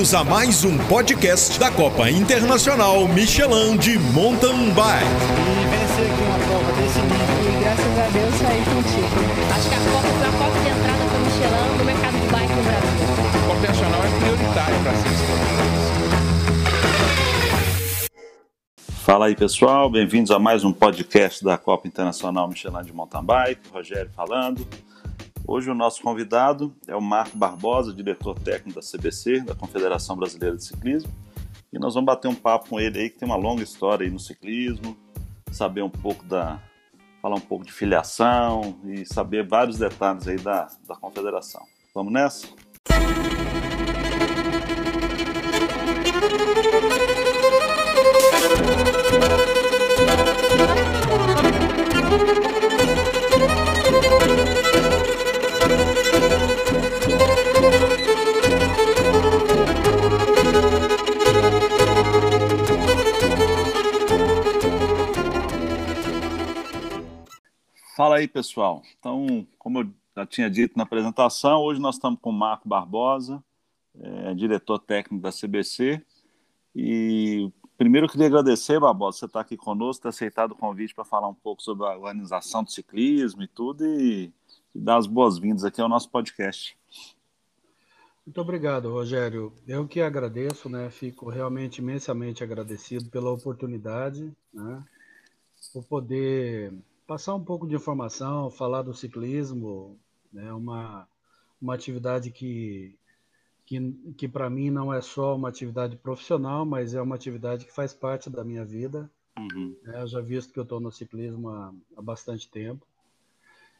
Bem-vindos a mais um podcast da Copa Internacional Michelin de Mountain Bike. E vencer aqui uma prova desse nível. E graças a Deus saí contigo. Acho que a Copa foi a porta de entrada para o Michelin no mercado de bike no Brasil. A Copa Internacional é prioritária para ser Fala aí pessoal, bem-vindos a mais um podcast da Copa Internacional Michelin de Mountain Bike, Rogério falando. Hoje o nosso convidado é o Marco Barbosa, diretor técnico da CBC, da Confederação Brasileira de Ciclismo, e nós vamos bater um papo com ele aí que tem uma longa história aí no ciclismo, saber um pouco da falar um pouco de filiação e saber vários detalhes aí da, da confederação. Vamos nessa? Aí, pessoal. Então, como eu já tinha dito na apresentação, hoje nós estamos com o Marco Barbosa, é, diretor técnico da CBC. E primeiro eu queria agradecer, Barbosa, você estar aqui conosco, ter aceitado o convite para falar um pouco sobre a organização do ciclismo e tudo, e, e dar as boas-vindas aqui ao nosso podcast. Muito obrigado, Rogério. Eu que agradeço, né? Fico realmente imensamente agradecido pela oportunidade, né? Por poder passar um pouco de informação, falar do ciclismo, é né, uma, uma atividade que, que, que para mim não é só uma atividade profissional, mas é uma atividade que faz parte da minha vida. Uhum. É, eu já visto que eu estou no ciclismo há, há bastante tempo.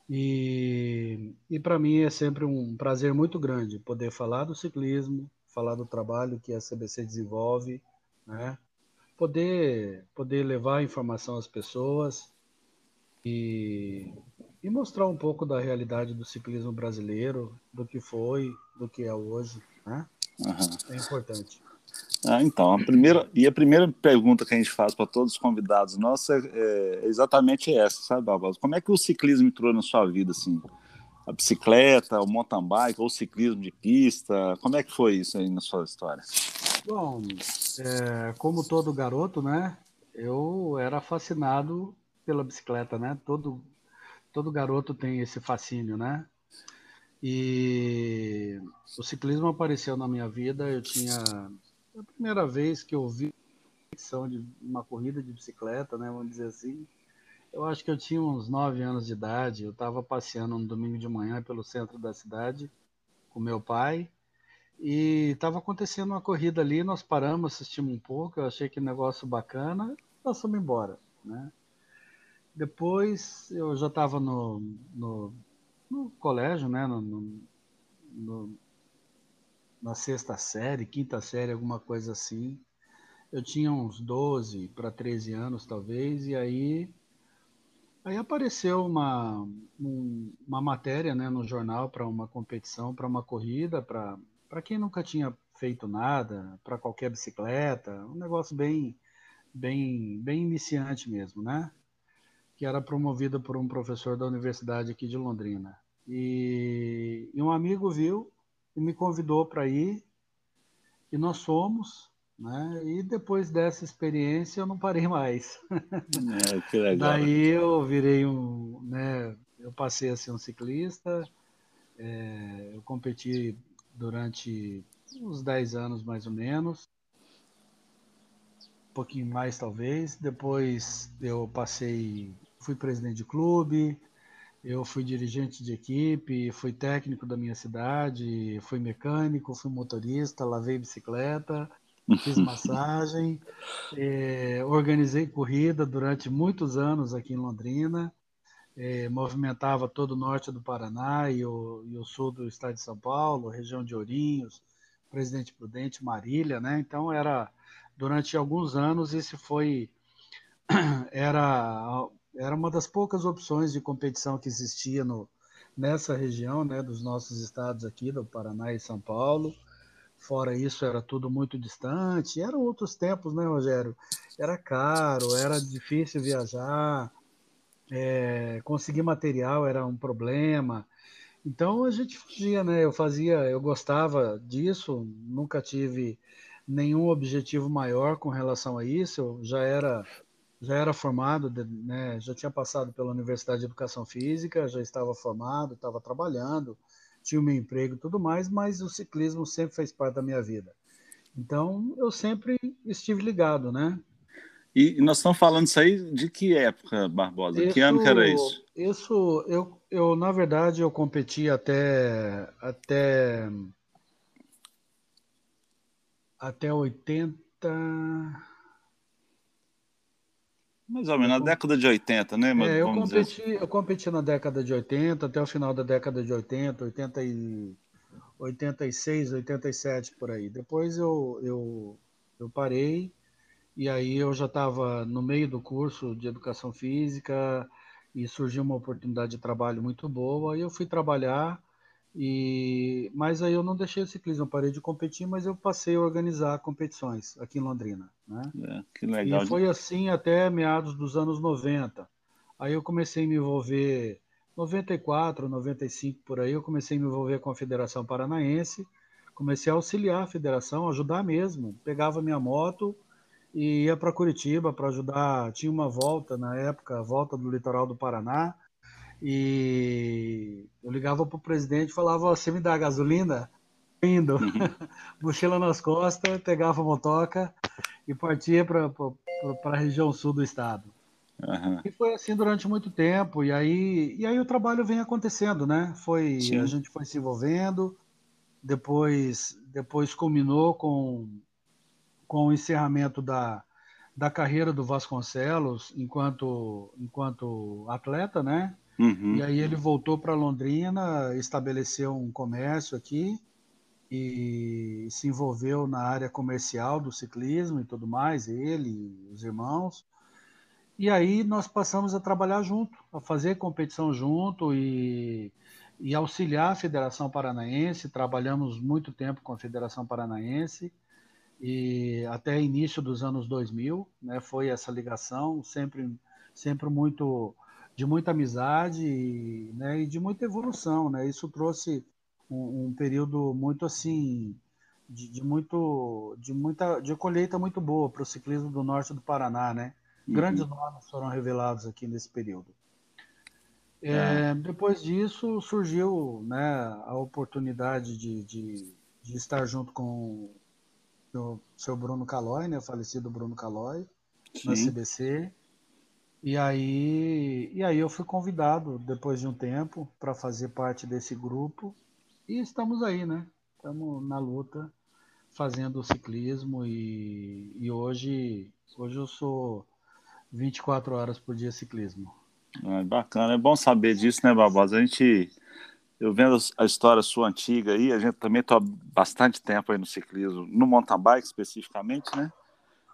E, e para mim é sempre um prazer muito grande poder falar do ciclismo, falar do trabalho que a CBC desenvolve, né? poder, poder levar informação às pessoas, e, e mostrar um pouco da realidade do ciclismo brasileiro, do que foi, do que é hoje, né? Uhum. É importante. Ah, então, a primeira, e a primeira pergunta que a gente faz para todos os convidados nossos é, é, exatamente essa, sabe, Barbosa? Como é que o ciclismo entrou na sua vida, assim? A bicicleta, o mountain bike, ou o ciclismo de pista, como é que foi isso aí na sua história? Bom, é, como todo garoto, né, eu era fascinado pela bicicleta, né? Todo, todo garoto tem esse fascínio, né? E o ciclismo apareceu na minha vida. Eu tinha a primeira vez que eu vi de uma corrida de bicicleta, né? Vamos dizer assim. Eu acho que eu tinha uns nove anos de idade. Eu estava passeando no domingo de manhã pelo centro da cidade com meu pai e estava acontecendo uma corrida ali. Nós paramos, assistimos um pouco. Eu achei que negócio bacana. Nós fomos embora, né? Depois eu já estava no, no, no, colégio, né? No, no, na sexta série, quinta série, alguma coisa assim. Eu tinha uns 12 para 13 anos, talvez, e aí, aí apareceu uma, um, uma matéria né, no jornal para uma competição, para uma corrida, para quem nunca tinha feito nada, para qualquer bicicleta, um negócio bem, bem, bem iniciante mesmo, né? Que era promovida por um professor da universidade aqui de Londrina. E, e um amigo viu e me convidou para ir, e nós fomos, né? E depois dessa experiência eu não parei mais. É, que legal. Daí eu virei um, né? Eu passei a ser um ciclista, é, eu competi durante uns 10 anos mais ou menos, um pouquinho mais talvez. Depois eu passei fui presidente de clube, eu fui dirigente de equipe, fui técnico da minha cidade, fui mecânico, fui motorista, lavei bicicleta, fiz massagem, eh, organizei corrida durante muitos anos aqui em Londrina, eh, movimentava todo o norte do Paraná e o, e o, sul do estado de São Paulo, região de Ourinhos, Presidente Prudente, Marília, né? Então era durante alguns anos esse foi era era uma das poucas opções de competição que existia no, nessa região, né, dos nossos estados aqui, do Paraná e São Paulo. Fora isso, era tudo muito distante. Eram outros tempos, né, Rogério? Era caro, era difícil viajar, é, conseguir material era um problema. Então a gente fazia, né? Eu fazia, eu gostava disso, nunca tive nenhum objetivo maior com relação a isso. Eu já era já era formado, né? Já tinha passado pela Universidade de Educação Física, já estava formado, estava trabalhando, tinha o meu emprego e tudo mais, mas o ciclismo sempre fez parte da minha vida. Então eu sempre estive ligado, né? E nós estamos falando isso aí de que época, Barbosa? Isso, que ano que era isso? Isso, eu, eu na verdade, eu competi até, até, até 80... Mais ou menos, na década de 80, né? Mas, É, eu vamos dizer competi, eu competi na década de 80, até o final da década de 80, 80 e 86, 87 por aí. Depois eu, eu, eu parei e aí eu já estava no meio do curso de educação física e surgiu uma oportunidade de trabalho muito boa. Aí eu fui trabalhar e mas aí eu não deixei o ciclismo, parei de competir, mas eu passei a organizar competições aqui em Londrina, né? É, que legal. E foi assim até meados dos anos 90. Aí eu comecei a me envolver 94, 95 por aí, eu comecei a me envolver com a Federação Paranaense, comecei a auxiliar a federação, ajudar mesmo. Pegava minha moto e ia para Curitiba para ajudar. Tinha uma volta na época, a volta do litoral do Paraná, e eu ligava para o presidente e falava: Você me dá gasolina? Indo, mochila nas costas, pegava a motoca e partia para a região sul do estado. Aham. E foi assim durante muito tempo, e aí, e aí o trabalho vem acontecendo, né? Foi, Sim. a gente foi se envolvendo, depois, depois culminou com, com o encerramento da, da carreira do Vasconcelos enquanto, enquanto atleta, né? Uhum. E aí ele voltou para Londrina, estabeleceu um comércio aqui e se envolveu na área comercial do ciclismo e tudo mais, ele, os irmãos. E aí nós passamos a trabalhar junto, a fazer competição junto e, e auxiliar a Federação Paranaense. Trabalhamos muito tempo com a Federação Paranaense e até início dos anos 2000, né, foi essa ligação, sempre, sempre muito de muita amizade e, né, e de muita evolução, né? Isso trouxe um, um período muito assim de, de muito de muita de colheita muito boa para o ciclismo do norte do Paraná, né? Grandes nomes foram revelados aqui nesse período. É, Depois disso surgiu né, a oportunidade de, de, de estar junto com o seu Bruno Calói, né, o falecido Bruno Calói, na. CBC. E aí, e aí eu fui convidado, depois de um tempo, para fazer parte desse grupo. E estamos aí, né? Estamos na luta, fazendo o ciclismo. E, e hoje, hoje eu sou 24 horas por dia ciclismo. Ah, bacana, é bom saber disso, né, Barbosa? A gente, eu vendo a história sua antiga aí, a gente também está bastante tempo aí no ciclismo, no mountain bike especificamente, né?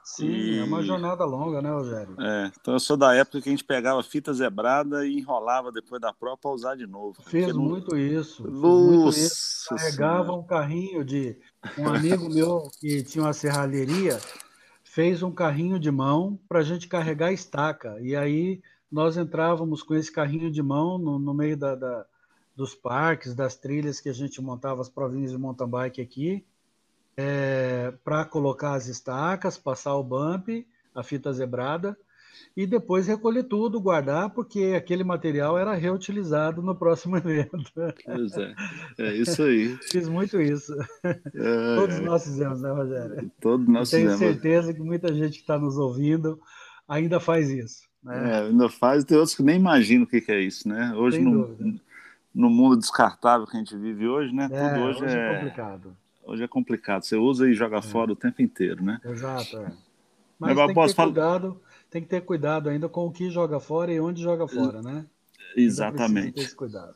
Sim, E- é uma jornada longa, né, Rogério? É, então eu sou da época que a gente pegava fita zebrada e enrolava depois da prova para usar de novo. Fiz não- muito isso. Nossa Carregava um carrinho de. Um amigo meu que tinha uma serralheria fez um carrinho de mão para a gente carregar estaca. E aí nós entrávamos com esse carrinho de mão no, no meio da, da- dos parques, das trilhas que a gente montava as provinhas de mountain bike aqui, para colocar as estacas, passar o bump, a fita zebrada, e depois recolher tudo, guardar, porque aquele material era reutilizado no próximo evento. Pois é, é isso aí. Fiz muito isso. É, Todos nós fizemos, né, Rogério? Todos nós Tenho fizemos. certeza que muita gente que está nos ouvindo ainda faz isso. Né? É, ainda faz, tem outros que nem imaginam o que, que é isso, né? Hoje, no, no mundo descartável que a gente vive hoje, né? É, Tudo hoje, hoje é é, complicado. Hoje é complicado. Você usa e joga fora o tempo inteiro, né? Exato. É. Mas, Mas tem que ter fala- cuidado, tem que ter cuidado ainda com o que joga fora e onde joga fora, né? Precisa ter Exatamente. esse cuidado.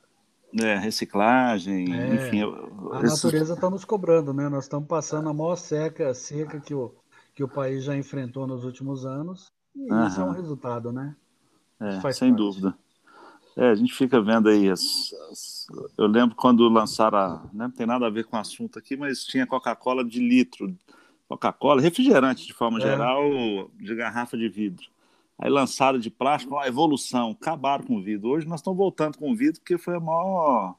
É, reciclagem, É. enfim. eu- A natureza está nos cobrando, né? Nós estamos passando a maior seca, seca que o, que o país já enfrentou nos últimos anos. E isso é um Aham. resultado, né? É, sem parte. dúvida. É, a gente fica vendo aí as, as- eu lembro quando lançaram, a, né, não tem nada a ver com o assunto aqui, mas tinha Coca-Cola de litro, Coca-Cola, refrigerante de forma É. geral, de garrafa de vidro. Aí lançaram de plástico, ó, evolução, acabaram com o vidro. Hoje nós estamos voltando com o vidro porque foi a maior,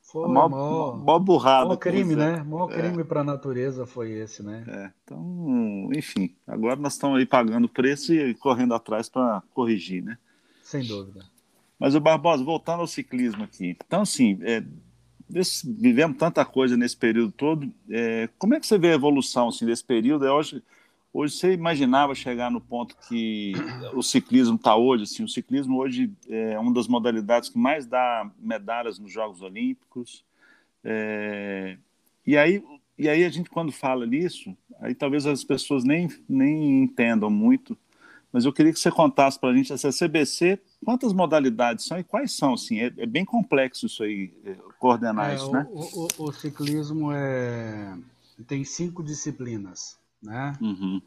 Foi mó, mó, mó burrada. mó que crime, fizeram. né? Mó crime para a natureza foi esse, né? É, então, enfim, agora nós estamos aí pagando o preço e correndo atrás para corrigir, né? Sem dúvida. Mas o Barbosa, voltando ao ciclismo aqui. Então, assim, é, desse- vivemos tanta coisa nesse período todo. é, como é que você vê a evolução assim, desse período? É, hoje, hoje você imaginava chegar no ponto que o ciclismo está hoje? Assim, o ciclismo hoje é uma das modalidades que mais dá medalhas nos Jogos Olímpicos. É, e aí, e aí a gente quando fala nisso, aí talvez as pessoas nem, nem entendam muito, mas eu queria que você contasse para a gente essa CBC, quantas modalidades são e quais são, assim, é, é bem complexo isso aí, é, coordenar É, isso, o, né? o- o- o ciclismo é, tem cinco disciplinas, né? Uhum,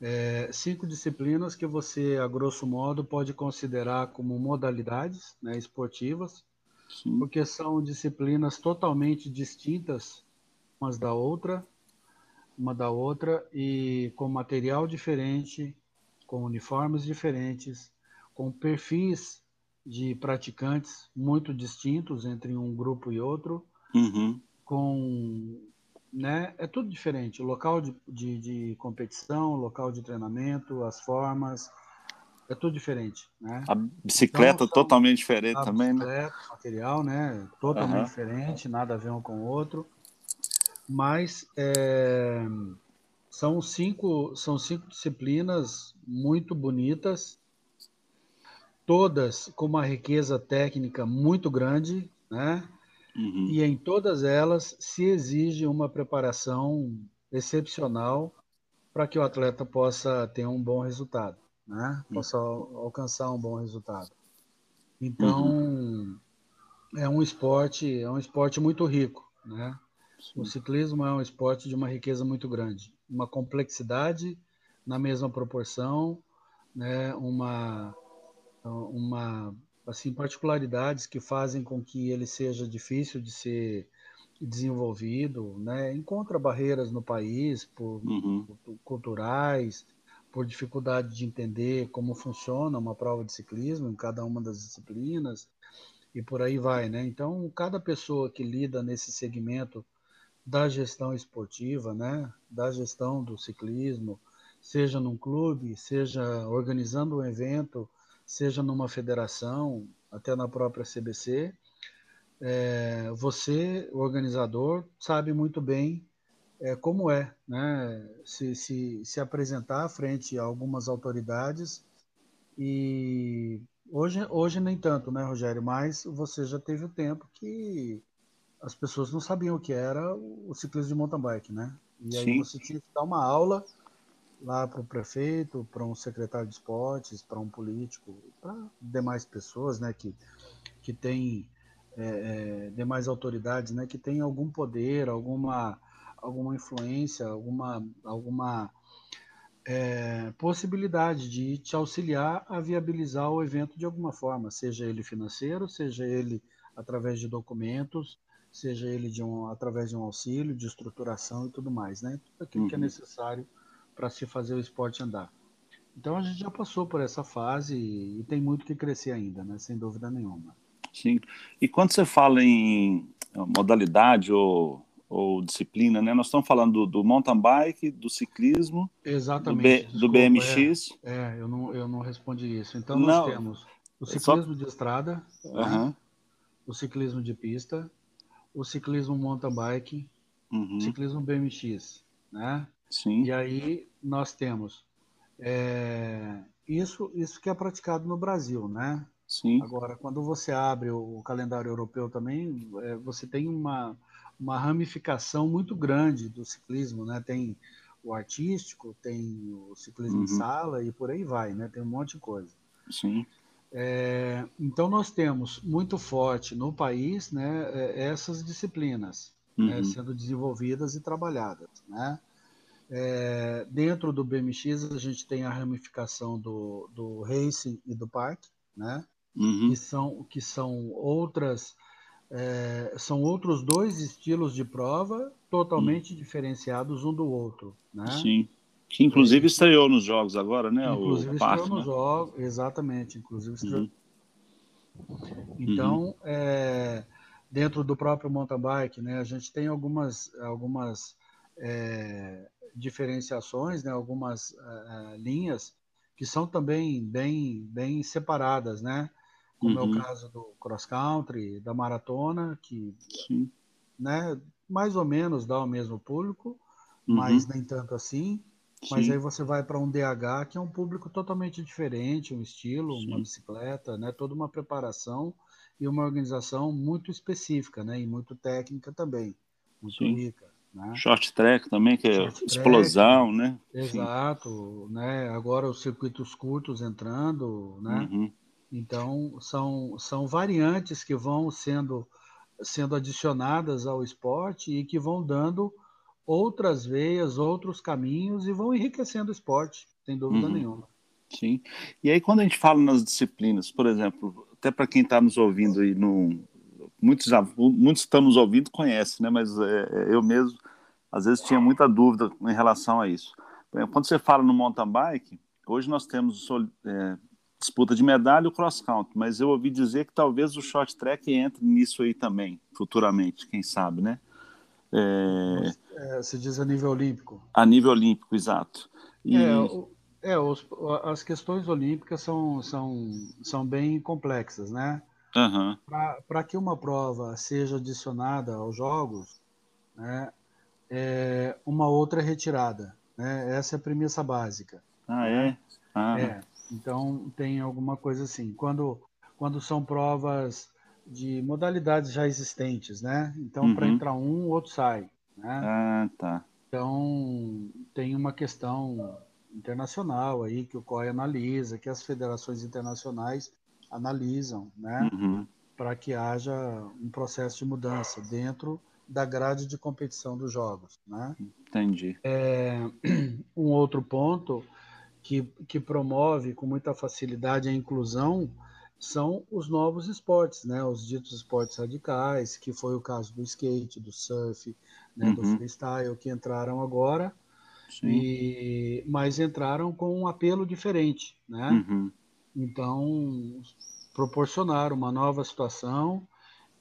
É, cinco disciplinas que você, a grosso modo, pode considerar como modalidades né, esportivas, sim, porque são disciplinas totalmente distintas umas da outra, uma da outra e com material diferente, com uniformes diferentes, com perfis de praticantes muito distintos entre um grupo e outro, uhum, com né, é tudo diferente. O local de, de, de competição, o local de treinamento, as formas, é tudo diferente, né? a bicicleta Então, totalmente diferente também, né? bicicleta, material, né? Totalmente Aham. diferente, nada a ver um com o outro. Mas é, são cinco, são cinco disciplinas muito bonitas, todas com uma riqueza técnica muito grande, né? Uhum, E em todas elas se exige uma preparação excepcional para que o atleta possa ter um bom resultado, né? Possa al- alcançar um bom resultado. Então, é um esporte, é um esporte muito rico, né? O ciclismo é um esporte de uma riqueza muito grande, uma complexidade na mesma proporção, né? Uma uma assim particularidades que fazem com que ele seja difícil de ser desenvolvido, né? Encontra barreiras no país por uhum, culturais, por dificuldade de entender como funciona uma prova de ciclismo em cada uma das disciplinas e por aí vai, né? Então, cada pessoa que lida nesse segmento da gestão esportiva, né, da gestão do ciclismo, seja num clube, seja organizando um evento, seja numa federação, até na própria CBC, é, você, organizador, sabe muito bem é, como é, né, se, se, se apresentar frente a algumas autoridades e hoje, hoje nem tanto, né, Rogério, mas você já teve o tempo que as pessoas não sabiam o que era o ciclismo de mountain bike, né? E aí Sim. você tinha que dar uma aula lá para o prefeito, para um secretário de esportes, para um político, para demais pessoas, né, que que tem é, é, demais autoridades, né, que tem algum poder, alguma alguma influência, alguma alguma é, possibilidade de te auxiliar a viabilizar o evento de alguma forma, seja ele financeiro, seja ele através de documentos, seja ele de um, através de um auxílio, de estruturação e tudo mais, né? Tudo aquilo que é Uhum. necessário para se fazer o esporte andar. Então a gente já passou por essa fase e, e tem muito que crescer ainda, né? Sem dúvida nenhuma. sim. E quando você fala em modalidade ou, ou disciplina, né? Nós estamos falando do, do mountain bike, do ciclismo, do, Exatamente. B, do desculpa, BMX. É, é, eu não eu não respondi isso. Então nós Não, temos o é só- ciclismo de estrada, né? Aham, o ciclismo de pista, o ciclismo mountain bike, uhum, o ciclismo BMX, né? Sim, E aí nós temos é, isso, isso que é praticado no Brasil, né? sim, Agora, quando você abre o, calendário europeu também, é, você tem uma, uma ramificação muito grande do ciclismo, né? Tem o artístico, tem o ciclismo Uhum. sala e por aí vai, né? Tem um monte de coisa. sim, É, então nós temos muito forte no país, né? é, Essas disciplinas né, uhum, sendo desenvolvidas e trabalhadas, né? É, dentro do BMX a gente tem a ramificação do, do racing e do parque, né? uhum, Que são que são outras é, são outros dois estilos de prova totalmente diferenciados um do outro, né? Sim. Que inclusive estreou nos jogos agora, né? Inclusive o estreou nos né? jogos, exatamente, inclusive estreou Uhum. Então, é, dentro do próprio mountain bike, né, a gente tem algumas, algumas é, diferenciações, né, algumas uh, linhas que são também bem, bem separadas, né? Como uhum. é o uhum. caso do cross country, da maratona, que Sim. né, mais ou menos dá o mesmo público, uhum. mas nem tanto assim. Sim. Mas aí você vai para um DH, que é um público totalmente diferente, um estilo, Sim. uma bicicleta, né? toda uma preparação e uma organização muito específica, né? E muito técnica também, muito rica. Né? Short track também, que é Short explosão, track, né? Exato, né? Agora os circuitos curtos entrando, né? Uhum. Então são, são variantes que vão sendo sendo adicionadas ao esporte e que vão dando outras veias, outros caminhos e vão enriquecendo o esporte, sem dúvida uhum. nenhuma. Sim. E aí quando a gente fala nas disciplinas, por exemplo, até para quem está nos ouvindo e não muitos muitos estão nos ouvindo conhecem, né? Mas é, eu mesmo às vezes tinha muita dúvida em relação a isso. Quando você fala no mountain bike, hoje nós temos é, disputa de medalha e o cross country, mas eu ouvi dizer que talvez o short track entre nisso aí também, futuramente, quem sabe, né? É... É, se diz a nível olímpico. A nível olímpico, exato. E... É, o, é os, as questões olímpicas são, são, são bem complexas, né? Uhum. Para que uma prova seja adicionada aos jogos, né, é uma outra retirada. Né? Essa é a premissa básica. Ah, é? Ah. É. Então, tem alguma coisa assim. Quando, quando são provas de modalidades já existentes, né? Então, uhum. para entrar um, o outro sai. Né? Ah, tá. Então, tem uma questão internacional aí que o COI analisa, que as federações internacionais analisam, né? Uhum. Para que haja um processo de mudança dentro da grade de competição dos jogos, né? Entendi. É, um outro ponto que, que promove com muita facilidade a inclusão são os novos esportes, né? Os ditos esportes radicais, que foi o caso do skate, do surf, né? uhum. do freestyle, que entraram agora, e, mas entraram com um apelo diferente, né? Uhum. Então proporcionaram uma nova situação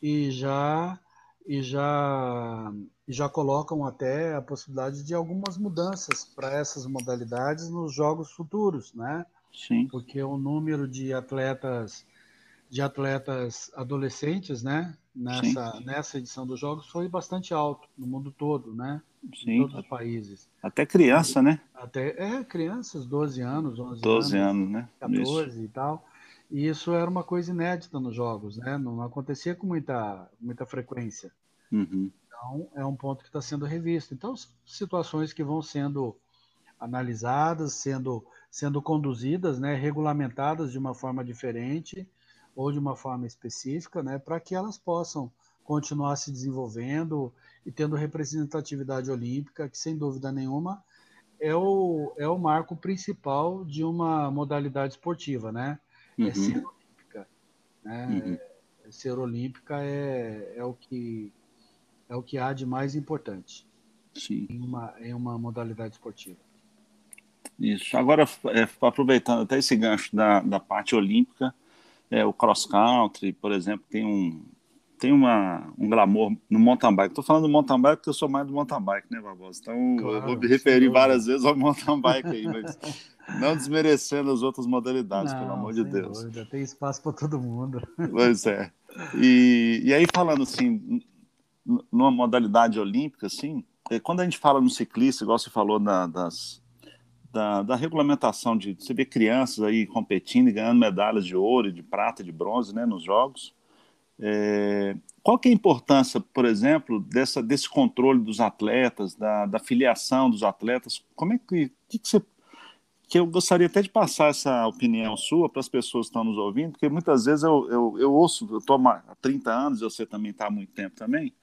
e já e já e já colocam até a possibilidade de algumas mudanças para essas modalidades nos jogos futuros, né? Sim. Porque o número de atletas de atletas adolescentes, né, nessa Sim. nessa edição dos jogos foi bastante alto no mundo todo, né? Sim. Todos os países. Até criança, né? Até é crianças, 12 anos, 11 12 anos, anos né? 14 isso. e tal. E isso era uma coisa inédita nos jogos, né? Não acontecia com muita, muita frequência. Uhum. Então, é um ponto que está sendo revisto. Então, situações que vão sendo analisadas, sendo, sendo conduzidas, né, regulamentadas de uma forma diferente ou de uma forma específica, né, para que elas possam continuar se desenvolvendo e tendo representatividade olímpica, que sem dúvida nenhuma é o, é o marco principal de uma modalidade esportiva, né? É uhum. É ser olímpica. Né? Uhum. É, ser olímpica é, é, o que, é o que há de mais importante Sim. Em, uma, em uma modalidade esportiva. Isso. Agora, é, aproveitando até esse gancho da, da parte olímpica, é, o cross country, por exemplo, tem um, tem uma, um glamour no mountain bike. Estou falando do mountain bike porque eu sou mais do mountain bike, né, Barbosa? Então claro, eu vou me referir várias vezes ao mountain bike aí, mas não desmerecendo as outras modalidades, não, pelo amor de Deus. Dúvida, tem espaço para todo mundo. Pois é. E, e aí, falando assim, numa modalidade olímpica, assim, é, quando a gente fala no ciclista, igual você falou da, das, da, da, regulamentação de você ver crianças aí competindo e ganhando medalhas de ouro, de prata, de bronze, né, nos jogos. É, qual que é a importância, por exemplo, dessa, desse controle dos atletas, da, da filiação dos atletas? Como é que, que, que você que eu gostaria até de passar essa opinião sua para as pessoas que estão nos ouvindo, porque muitas vezes eu, eu, eu ouço, eu estou há 30 anos, você também está há muito tempo também,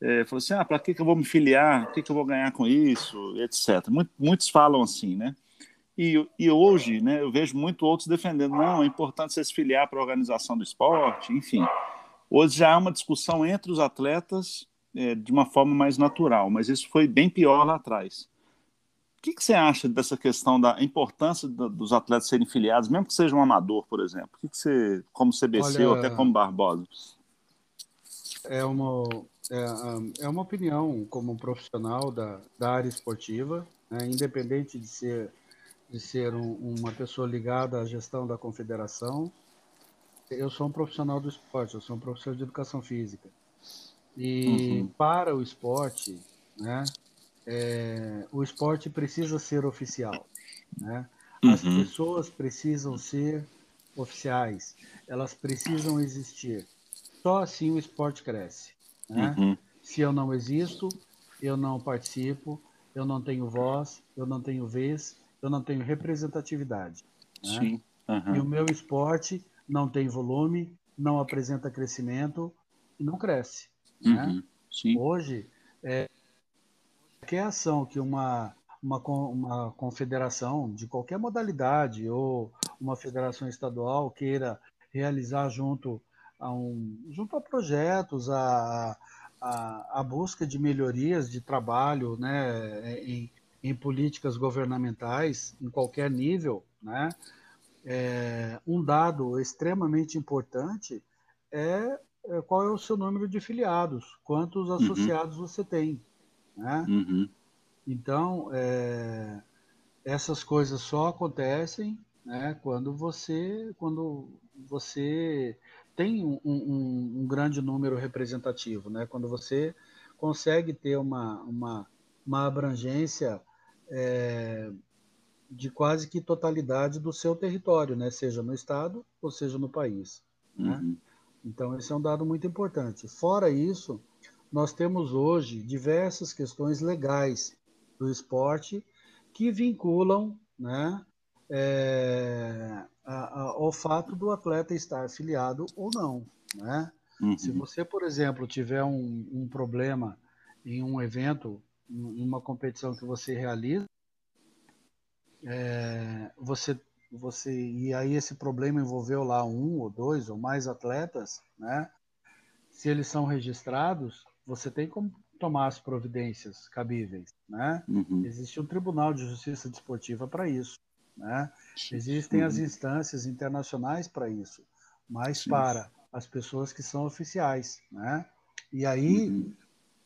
é, falou assim, ah, para que, que eu vou me filiar, o que, que eu vou ganhar com isso, etc. Muitos falam assim, né? E, e hoje, né, eu vejo muito outros defendendo, não, é importante você se filiar para a organização do esporte, enfim. Hoje já há uma discussão entre os atletas é, de uma forma mais natural, mas isso foi bem pior lá atrás. O que, que você acha dessa questão da importância do, dos atletas serem filiados, mesmo que seja um amador, por exemplo? O que, que você, como CBC Olha, ou até como Barbosa? é uma, é, é uma opinião como um profissional da, da área esportiva, né, independente de ser, de ser um, uma pessoa ligada à gestão da confederação. Eu sou um profissional do esporte, eu sou um professor de educação física. E uhum. para o esporte, né, é, o esporte precisa ser oficial. Né? As uhum. pessoas precisam ser oficiais, elas precisam existir. Só assim o esporte cresce. Né? Uhum. Se eu não existo, eu não participo, eu não tenho voz, eu não tenho vez, eu não tenho representatividade. Né? Sim. Uhum. E o meu esporte não tem volume, não apresenta crescimento e não cresce. Né? Uhum. Sim. Hoje, é, qualquer ação que uma, uma, uma confederação de qualquer modalidade ou uma federação estadual queira realizar junto a, um, junto a projetos, a, a, a busca de melhorias de trabalho né, em, em políticas governamentais, em qualquer nível, né? É, um dado extremamente importante é, é, qual é o seu número de filiados, quantos uhum. associados uhum. você tem. Né? Uhum. Então, é, essas coisas só acontecem né, quando você quando você tem um, um, um, grande número representativo, né? quando você consegue ter uma, uma, uma abrangência é, de quase que totalidade do seu território, né? seja no estado ou seja no país. Né? Uhum. Né? Então, esse é um dado muito importante. Fora isso, nós temos hoje diversas questões legais do esporte que vinculam né, é, a, a, ao fato do atleta estar afiliado ou não. Né? Uhum. Se você, por exemplo, tiver um, um, problema em um evento, em uma competição que você realiza, é, você, você e aí esse problema envolveu lá um ou dois ou mais atletas, né? Se eles são registrados, você tem como tomar as providências cabíveis, né? Uhum. Existe um Tribunal de Justiça Desportiva para isso. Né? Existem as instâncias internacionais para isso, mas Sim. para as pessoas que são oficiais. Né? E aí, uhum.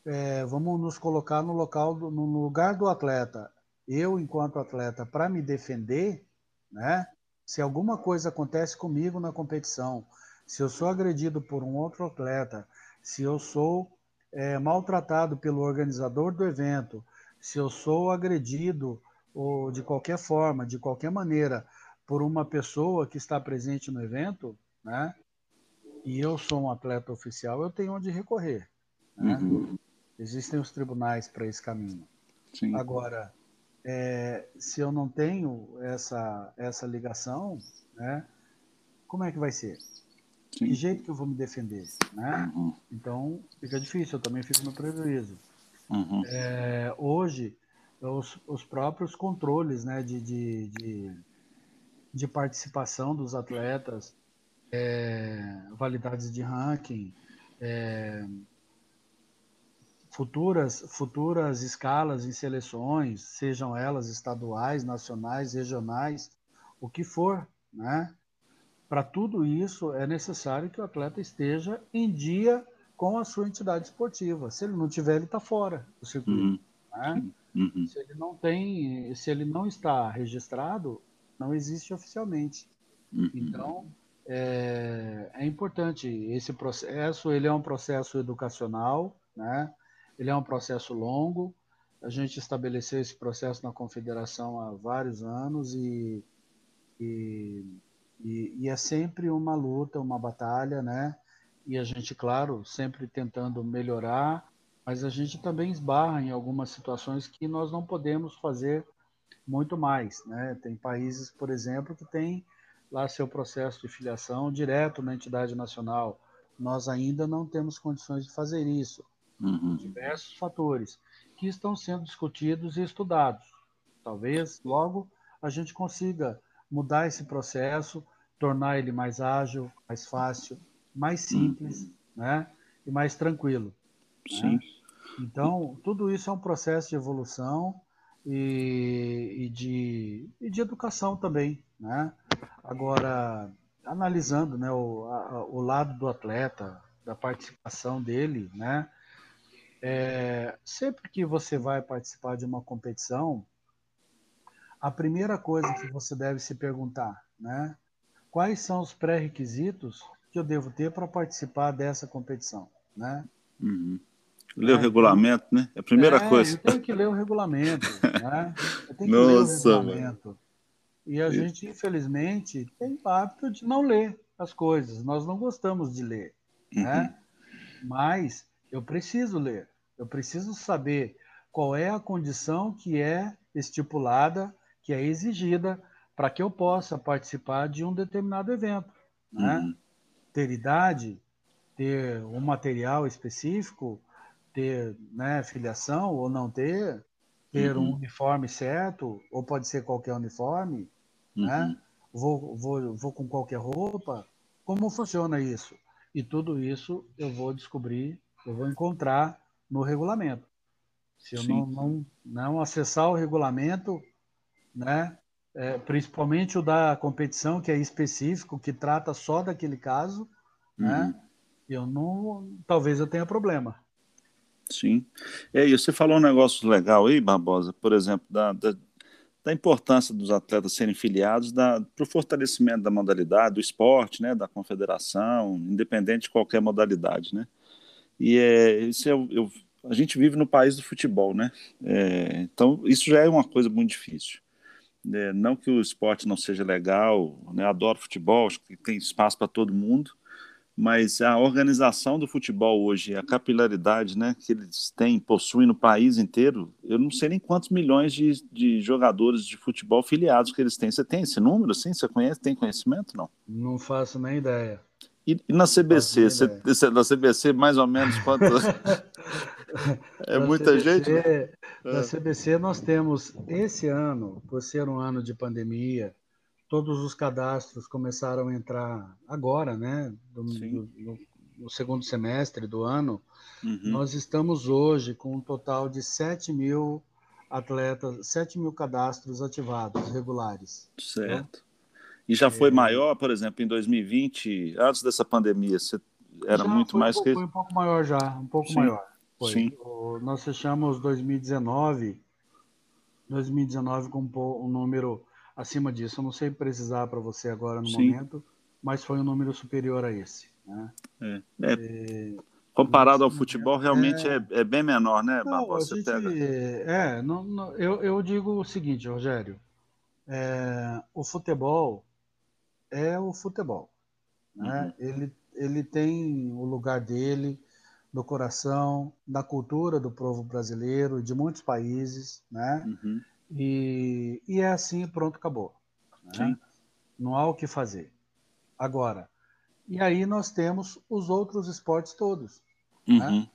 é, vamos nos colocar no, local do, no lugar do atleta. Eu, enquanto atleta, para me defender, né? se alguma coisa acontece comigo na competição, se eu sou agredido por um outro atleta, se eu sou é, maltratado pelo organizador do evento, se eu sou agredido ou de qualquer forma, de qualquer maneira, por uma pessoa que está presente no evento, né? E eu sou um atleta oficial, eu tenho onde recorrer. Né? Uhum. Existem os tribunais para esse caminho. Sim. Agora, é, se eu não tenho essa essa ligação, né? Como é que vai ser? Sim. Que jeito que eu vou me defender, né? Uhum. Então fica difícil. Eu também fico no prejuízo. Uhum. É, hoje os, os próprios controles né, de, de, de, de participação dos atletas, é, validades de ranking, é, futuras, futuras escalas em seleções, sejam elas estaduais, nacionais, regionais, o que for, né? Para tudo isso é necessário que o atleta esteja em dia com a sua entidade esportiva. Se ele não tiver, ele está fora do circuito. Uhum. Né? Uhum. Se ele não tem, se ele não está registrado, não existe oficialmente. Uhum. Então é, é, importante esse processo. Ele é um processo educacional, né? Ele é um processo longo. A gente estabeleceu esse processo na confederação há vários anos e, e, e, e é sempre uma luta, uma batalha, né? E a gente, claro, sempre tentando melhorar mas a gente também esbarra em algumas situações que nós não podemos fazer muito mais. Né? Tem países, por exemplo, que têm lá seu processo de filiação direto na entidade nacional. Nós ainda não temos condições de fazer isso. Uhum. Diversos fatores que estão sendo discutidos e estudados. Talvez logo a gente consiga mudar esse processo, tornar ele mais ágil, mais fácil, mais simples, uhum. né? E mais tranquilo. Sim. Né? Então, tudo isso é um processo de evolução e, e, de, e de educação também. Né? Agora, analisando né, o, a, o lado do atleta, da participação dele, né? É, sempre que você vai participar de uma competição, a primeira coisa que você deve se perguntar, né? Quais são os pré-requisitos que eu devo ter para participar dessa competição, né? Uhum. Ler o é, regulamento, né? É a primeira é, coisa. Eu tenho que ler o regulamento, né? Eu tenho que Nossa, ler o regulamento. Mano. E a e... gente, infelizmente, tem o hábito de não ler as coisas. Nós não gostamos de ler, uhum. né? Mas eu preciso ler. Eu preciso saber qual é a condição que é estipulada, que é exigida para que eu possa participar de um determinado evento, né? Uhum. Ter idade, ter um material específico, ter né, filiação ou não ter, ter uhum. um uniforme certo, ou pode ser qualquer uniforme, né? uhum. né? Vou, vou, vou com qualquer roupa. Como funciona isso? E tudo isso eu vou descobrir, eu vou encontrar no regulamento. Se eu não, não, não acessar o regulamento, né, é, principalmente o da competição, que é específico, que trata só daquele caso, né, uhum. né, eu não, talvez eu tenha problema. Sim. É, e você falou um negócio legal aí, Barbosa, por exemplo, da, da, da importância dos atletas serem filiados para o fortalecimento da modalidade, do esporte, né, da confederação, independente de qualquer modalidade, né? E é, isso é, eu, a gente vive no país do futebol, né? É, então, isso já é uma coisa muito difícil. É, não que o esporte não seja legal, né? adoro futebol, acho que tem espaço para todo mundo, mas a organização do futebol hoje, a capilaridade né, que eles têm, possuem no país inteiro, eu não sei nem quantos milhões de, de jogadores de futebol filiados que eles têm. Você tem esse número, assim? Você conhece, tem conhecimento, não? Não faço nem ideia. E, e na CBC, você, você, na CBC mais ou menos quantos? é na muita CBC, gente? Né? Na CBC nós temos, esse ano, por ser um ano de pandemia, todos os cadastros começaram a entrar agora, né? Do, do, no segundo semestre do ano. Uhum. Nós estamos hoje com um total de 7 mil atletas, 7 mil cadastros ativados, regulares. Certo. Né? E já foi é... maior, por exemplo, em 2020, antes dessa pandemia, você era já muito mais um que. Foi um pouco maior já, um pouco Sim. maior. Foi. Sim. O, nós fechamos 2019, 2019 com um número acima disso. Eu não sei precisar para você agora no Sim. momento, mas foi um número superior a esse. Né? É. É. E... Comparado ao futebol, realmente é, é, é bem menor, né, não, Você gente, pega... É, não, não, eu, eu digo o seguinte, Rogério. É, o futebol é o futebol. Né? Uhum. Ele, ele tem o lugar dele no coração, na cultura do povo brasileiro, de muitos países, né? Uhum. E, e é assim, pronto, acabou. Né? Não há o que fazer. Agora, e aí nós temos os outros esportes todos, né? uhum. né?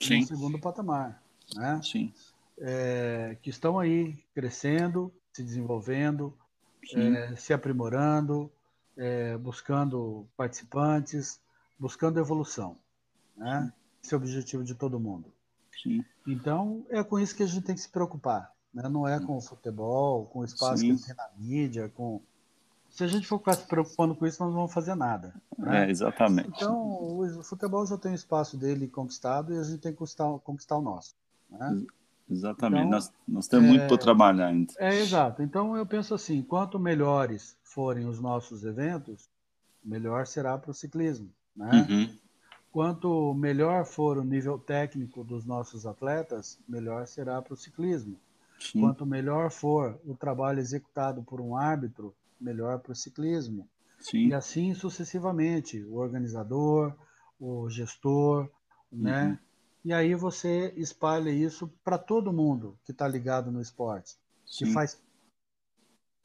Sim. no segundo patamar, né? Sim. É, que estão aí crescendo, se desenvolvendo, é, se aprimorando, é, buscando participantes, buscando evolução, né? Esse é o objetivo de todo mundo. Sim. Então, é com isso que a gente tem que se preocupar. Né? Não é com o futebol, com o espaço Sim. que tem na mídia, com. Se a gente for ficar se preocupando com isso, nós não vamos fazer nada. Né? É, exatamente. Então, o futebol já tem o espaço dele conquistado e a gente tem que conquistar, conquistar o nosso. Né? Exatamente. Então, nós, nós temos é, muito para trabalhar ainda. É, exato. Então, eu penso assim: quanto melhores forem os nossos eventos, melhor será para o ciclismo. Né? Uhum. Quanto melhor for o nível técnico dos nossos atletas, melhor será para o ciclismo. Sim. Quanto melhor for o trabalho executado por um árbitro, melhor para o ciclismo. Sim. E assim sucessivamente, o organizador, o gestor, né? uhum. né? E aí você espalha isso para todo mundo que está ligado no esporte, Sim. que faz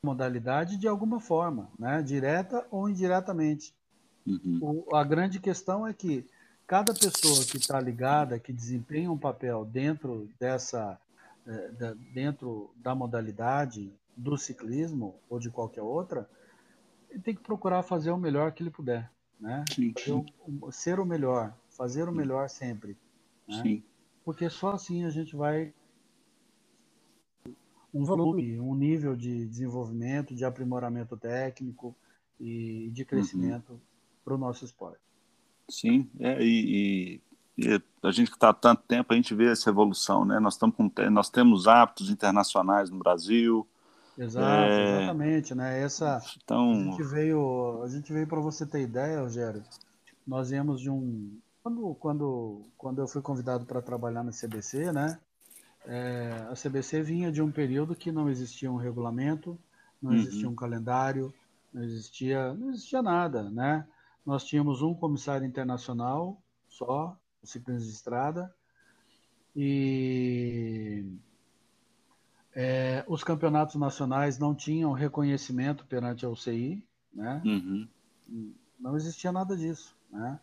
modalidade de alguma forma, né? Direta ou indiretamente. Uhum. O, a grande questão é que cada pessoa que está ligada, que desempenha um papel dentro dessa é, dentro da modalidade do ciclismo ou de qualquer outra, ele tem que procurar fazer o melhor que ele puder, né? Sim, sim. O, ser o melhor, fazer o melhor sempre, né? Sim. Porque só assim a gente vai um volume, um nível de desenvolvimento, de aprimoramento técnico e de crescimento uhum. para o nosso esporte. Sim, é, e, e, e a gente que está há tanto tempo, a gente vê essa evolução, né? Nós, com, nós temos hábitos internacionais no Brasil. Exato, é... exatamente, né? Essa, então... A gente veio, a gente veio para você ter ideia, Rogério, nós viemos de um... Quando, quando, quando eu fui convidado para trabalhar na CBC, né? É, a CBC vinha de um período que não existia um regulamento, não uhum. existia um calendário, não existia, não existia nada, né? Nós tínhamos um comissário internacional só, o ciclismo de estrada, e é, os campeonatos nacionais não tinham reconhecimento perante a UCI, né? Uhum. Não existia nada disso, né?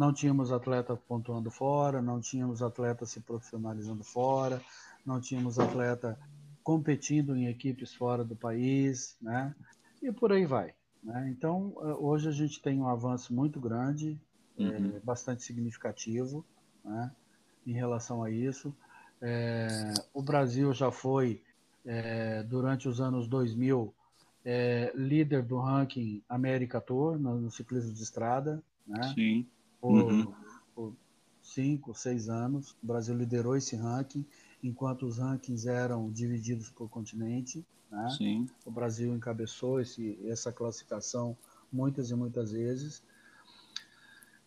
Não tínhamos atleta pontuando fora, não tínhamos atleta se profissionalizando fora, não tínhamos atleta competindo em equipes fora do país, né? E por aí vai. Né? Então, eh, hoje a gente tem um avanço muito grande, uhum. é, bastante significativo, né? em relação a isso. É, o Brasil já foi, é, durante os anos 2000, líder do ranking América Tour no, no ciclismo de estrada, né? Sim. Por, uhum. por cinco, seis anos, o Brasil liderou esse ranking enquanto os rankings eram divididos por continente. Né? Sim. O Brasil encabeçou esse, essa classificação muitas e muitas vezes.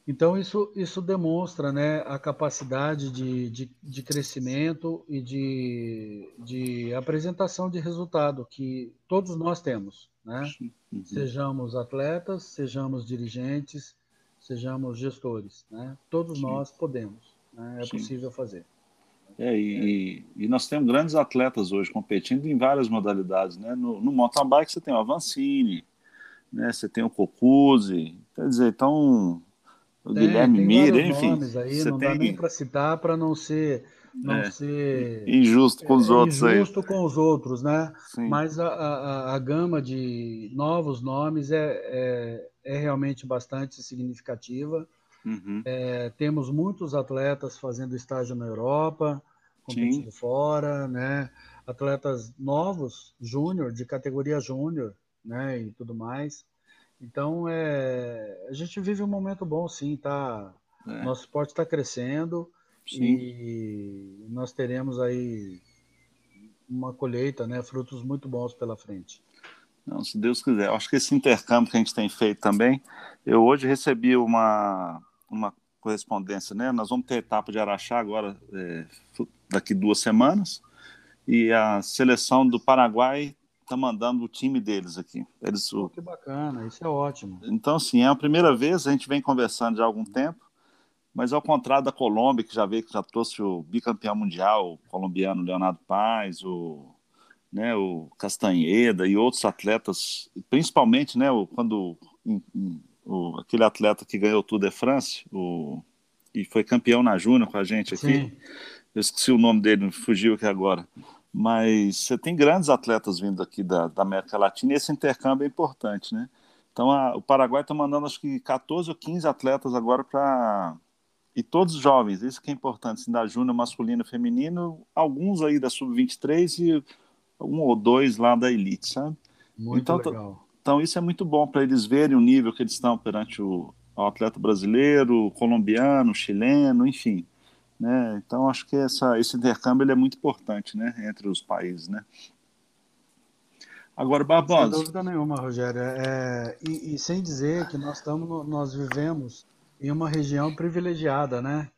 Então, isso, isso demonstra né, a capacidade de, de, de crescimento e de, de apresentação de resultado que todos nós temos. Né? Uhum. Sejamos atletas, sejamos dirigentes, sejamos gestores. Né? Todos Sim. nós podemos. Né? É Sim. possível fazer. É, e, e, nós temos grandes atletas hoje competindo em várias modalidades. Né? No, no mountain bike você tem o Avancini, né? você tem o Cocuzzi, quer dizer, então o tem, Guilherme tem Mira, enfim. Aí, não tem... dá nem para citar para não ser não é, ser injusto com os é, outros injusto aí. com os outros, né? Sim. Mas a, a, a, gama de novos nomes é, é, é realmente bastante significativa. Uhum. É, temos muitos atletas fazendo estágio na Europa, competindo Sim. fora, né? Atletas novos, júnior, de categoria júnior, né? E tudo mais. Então, é, a gente vive um momento bom, sim, tá? É. Nosso esporte está crescendo sim. e nós teremos aí uma colheita, né? Frutos muito bons pela frente. Não, se Deus quiser. Eu acho que esse intercâmbio que a gente tem feito também, eu hoje recebi uma uma correspondência, né? Nós vamos ter a etapa de Araxá agora, é, daqui duas semanas, e a seleção do Paraguai está mandando o time deles aqui. Eles, que bacana, isso é ótimo. Então, sim, é a primeira vez, a gente vem conversando já há algum tempo, mas ao contrário da Colômbia, que já veio, que já trouxe o bicampeão mundial, o colombiano Leonardo Paz, o, né, o Castanheda e outros atletas, principalmente, né, o, quando em, em, o, aquele atleta que ganhou o Tour de France, o, e foi campeão na Júnior com a gente aqui. Sim. Eu esqueci o nome dele, fugiu aqui agora. Mas você tem grandes atletas vindo aqui da, da América Latina e esse intercâmbio é importante, né? Então a, o Paraguai está mandando acho que 14 ou 15 atletas agora para. E todos jovens, isso que é importante, assim, da Júnior masculino feminino, alguns aí da Sub-23 e um ou dois lá da Elite, sabe? Muito então, legal. Então, isso é muito bom para eles verem o nível que eles estão perante o, o atleta brasileiro, colombiano, chileno, enfim. Né? Então, acho que essa, esse intercâmbio é muito importante né? entre os países. Né? Agora, Barbosa. Sem dúvida nenhuma, Rogério. É, e, e, sem dizer que nós, estamos, nós vivemos em uma região privilegiada, né?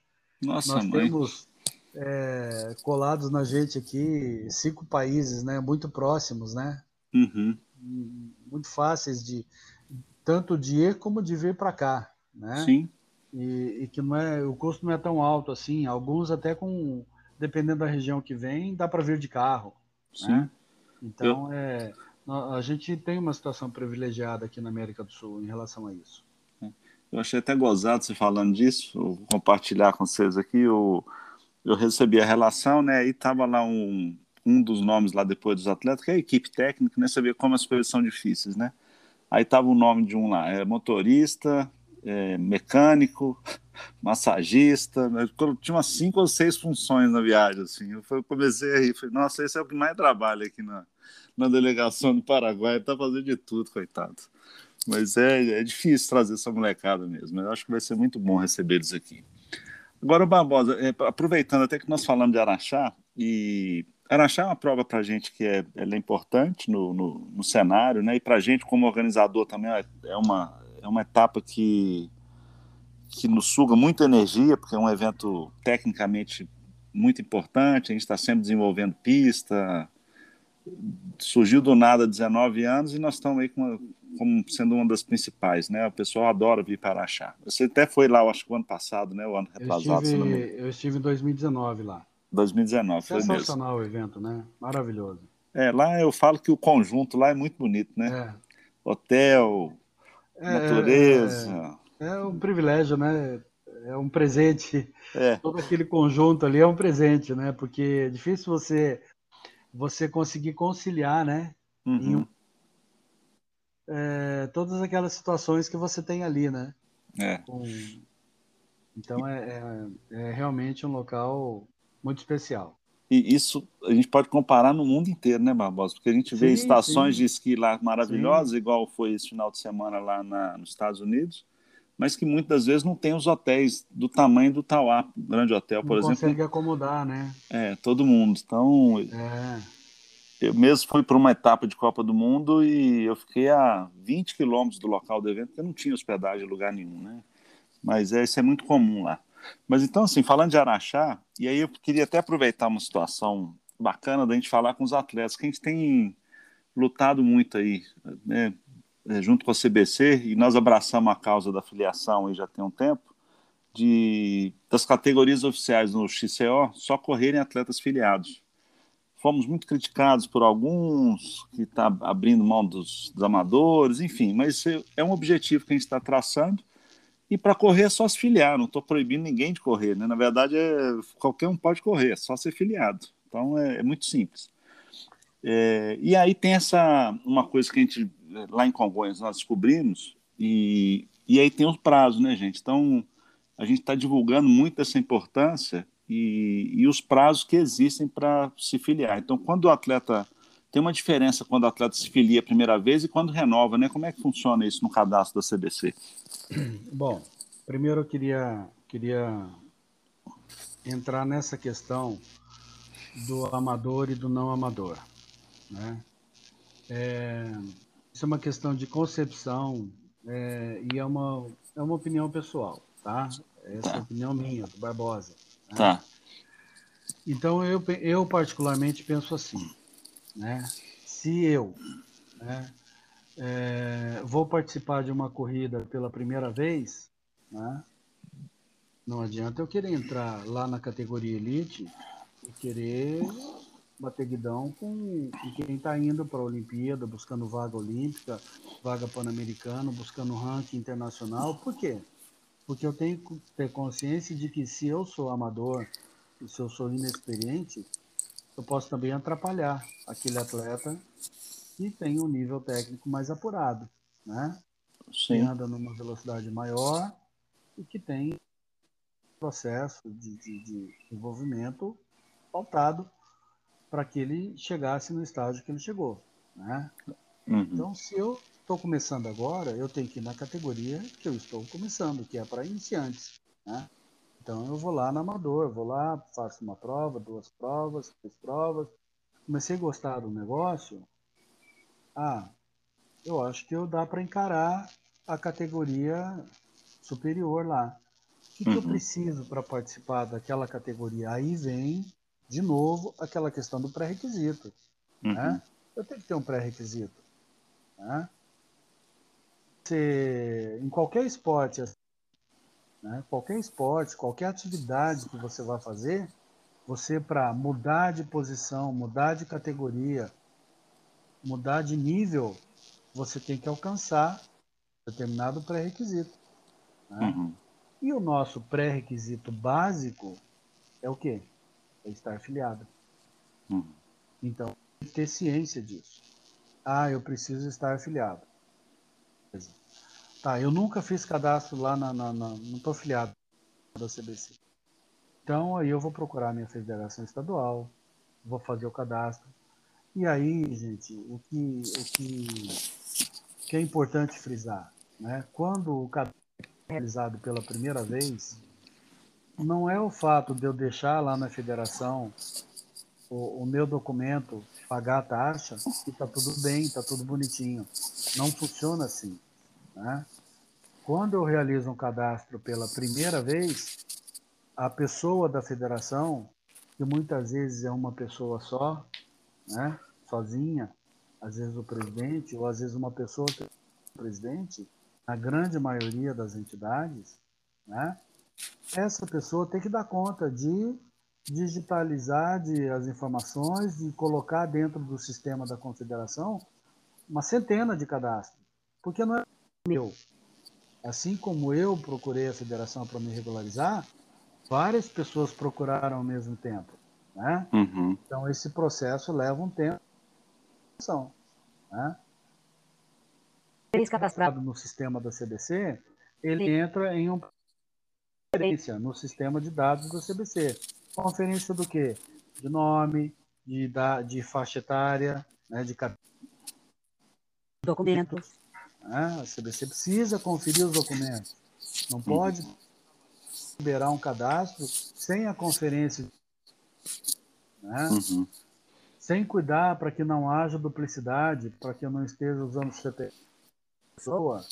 Nossa, nós mãe. temos é, colados na gente aqui cinco países né? muito próximos, né? Uhum muito fáceis de tanto de ir como de vir para cá, né? Sim. E, e, que não é o custo não é tão alto assim. Alguns até com dependendo da região que vem dá para vir de carro. Sim. Né? Então Eu... é a gente tem uma situação privilegiada aqui na América do Sul em relação a isso. Eu achei até gozado você falando disso, vou compartilhar com vocês aqui. Eu, eu recebi a relação, né? E tava lá um, um dos nomes lá depois dos atletas, que é a equipe técnica, né? Sabia como as coisas são difíceis, né? Aí tava o nome de um lá, é motorista, é, mecânico, massagista, né? tinha umas cinco ou seis funções na viagem, assim. Eu comecei a rir, falei, nossa, esse é o que mais trabalha aqui na, na delegação do Paraguai, tá fazendo de tudo, coitado. Mas é, é difícil trazer essa molecada mesmo. Eu acho que vai ser muito bom receber eles aqui. Agora, Barbosa, é, aproveitando até que nós falamos de Araxá, e Araxá é uma prova para a gente que é, é importante no, no, no, cenário, né? E para a gente, como organizador, também é, é uma, é uma etapa que, que nos suga muita energia, porque é um evento tecnicamente muito importante, a gente está sempre desenvolvendo pista, surgiu do nada 19 anos e nós estamos aí com como sendo uma das principais, né? O pessoal adora vir para Araxá. Você até foi lá, eu acho que o ano passado, né? O ano retrasado. Eu estive, eu estive em 2019 lá. 2019, foi mesmo. Sensacional o evento, né? Maravilhoso. É, lá eu falo que o conjunto lá é muito bonito, né? É. Hotel, é, natureza. É, é, um privilégio, né? É um presente. É. Todo aquele conjunto ali é um presente, né? Porque é difícil você você conseguir conciliar, né? Uhum. Um, é, todas aquelas situações que você tem ali, né? É. Com... Então é, é, é realmente um local muito especial. E isso a gente pode comparar no mundo inteiro, né, Barbosa? Porque a gente vê sim, estações sim. de esqui lá maravilhosas, sim. igual foi esse final de semana lá na, nos Estados Unidos, mas que muitas vezes não tem os hotéis do tamanho do Tauá, grande hotel, por não exemplo. Não consegue acomodar, né? É, todo mundo. Então, é. Eu mesmo fui para uma etapa de Copa do Mundo e eu fiquei a 20 quilômetros do local do evento, porque não tinha hospedagem em lugar nenhum, né? Mas é, isso é muito comum lá. Mas então, assim, falando de Araxá, e aí eu queria até aproveitar uma situação bacana da gente falar com os atletas, que a gente tem lutado muito aí, né, é, junto com a CBC, e nós abraçamos a causa da filiação aí já tem um tempo, de, das categorias oficiais no XCO só correrem atletas filiados. Fomos muito criticados por alguns que está abrindo mão dos, dos amadores, enfim, mas é um objetivo que a gente está traçando e para correr é só se filiar, não estou proibindo ninguém de correr, né? Na verdade, é, qualquer um pode correr, é só ser filiado. Então é, é muito simples. É, e aí tem essa uma coisa que a gente lá em Congonhas nós descobrimos e, e aí tem os prazos, né, gente? Então a gente está divulgando muito essa importância e, e os prazos que existem para se filiar. Então, quando o atleta tem uma diferença quando o atleta se filia a primeira vez e quando renova, né? Como é que funciona isso no cadastro da CBC? Bom, primeiro eu queria, queria entrar nessa questão do amador e do não amador. Né? É, isso é uma questão de concepção é, e é uma, é uma opinião pessoal, tá? Essa tá. é a opinião minha, do Barbosa. Né? Tá. Então, eu, eu particularmente penso assim né? Se eu né, é, vou participar de uma corrida pela primeira vez, né, não adianta eu querer entrar lá na categoria elite e querer bater guidão com, com quem está indo para a Olimpíada, buscando vaga olímpica, vaga pan-americana, buscando ranking internacional. Por quê? Porque eu tenho que ter consciência de que se eu sou amador, e se eu sou inexperiente, eu posso também atrapalhar aquele atleta que tem um nível técnico mais apurado, né? Sim. Que anda numa velocidade maior e que tem processo de, de, de desenvolvimento pautado para que ele chegasse no estágio que ele chegou, né? Uhum. Então, se eu estou começando agora, eu tenho que ir na categoria que eu estou começando, que é para iniciantes, né? Então eu vou lá no amador, vou lá, faço uma prova, duas provas, três provas. Comecei a gostar do negócio. Ah, eu acho que eu dá para encarar a categoria superior lá. O que, uhum. que eu uhum. preciso para participar daquela categoria? Aí vem, de novo, aquela questão do pré-requisito. Né? Uhum. Né? Eu tenho que ter um pré-requisito. Né? Você, em qualquer esporte, né? Qualquer esporte, qualquer atividade que você vai fazer, você para mudar de posição, mudar de categoria, mudar de nível, você tem que alcançar determinado pré-requisito. Né? Uhum. E o nosso pré-requisito básico é o quê? É estar filiado. Uhum. Então, ter ciência disso. Ah, eu preciso estar afiliado. Tá, eu nunca fiz cadastro lá na, na, na não estou filiado da CBC. Então aí eu vou procurar minha federação estadual, vou fazer o cadastro. E aí, gente, o que, o que que é importante frisar, né? Quando o cadastro é realizado pela primeira vez, não é o fato de eu deixar lá na federação o, o meu documento, pagar a taxa, e está tudo bem, está tudo bonitinho. Não funciona assim. Né? Quando eu realizo um cadastro pela primeira vez, a pessoa da federação, que muitas vezes é uma pessoa só, né, sozinha, às vezes o presidente, ou às vezes uma pessoa que é o presidente, na grande maioria das entidades, né, essa pessoa tem que dar conta de digitalizar de, as informações, de colocar dentro do sistema da confederação uma centena de cadastros, porque não é meu. Assim como eu procurei a federação para me regularizar, várias pessoas procuraram ao mesmo tempo. Né? Uhum. Então, esse processo leva um tempo. Né? Cadastrado no sistema da CBC, ele entra em um conferência no sistema de dados da CBC. Conferência do quê? De nome, de, de faixa etária, né, de documentos. Né? A CBC precisa conferir os documentos. Não pode uhum. liberar um cadastro sem a conferência. Né? Uhum. Sem cuidar para que não haja duplicidade, para que eu não esteja usando o CPF pessoa.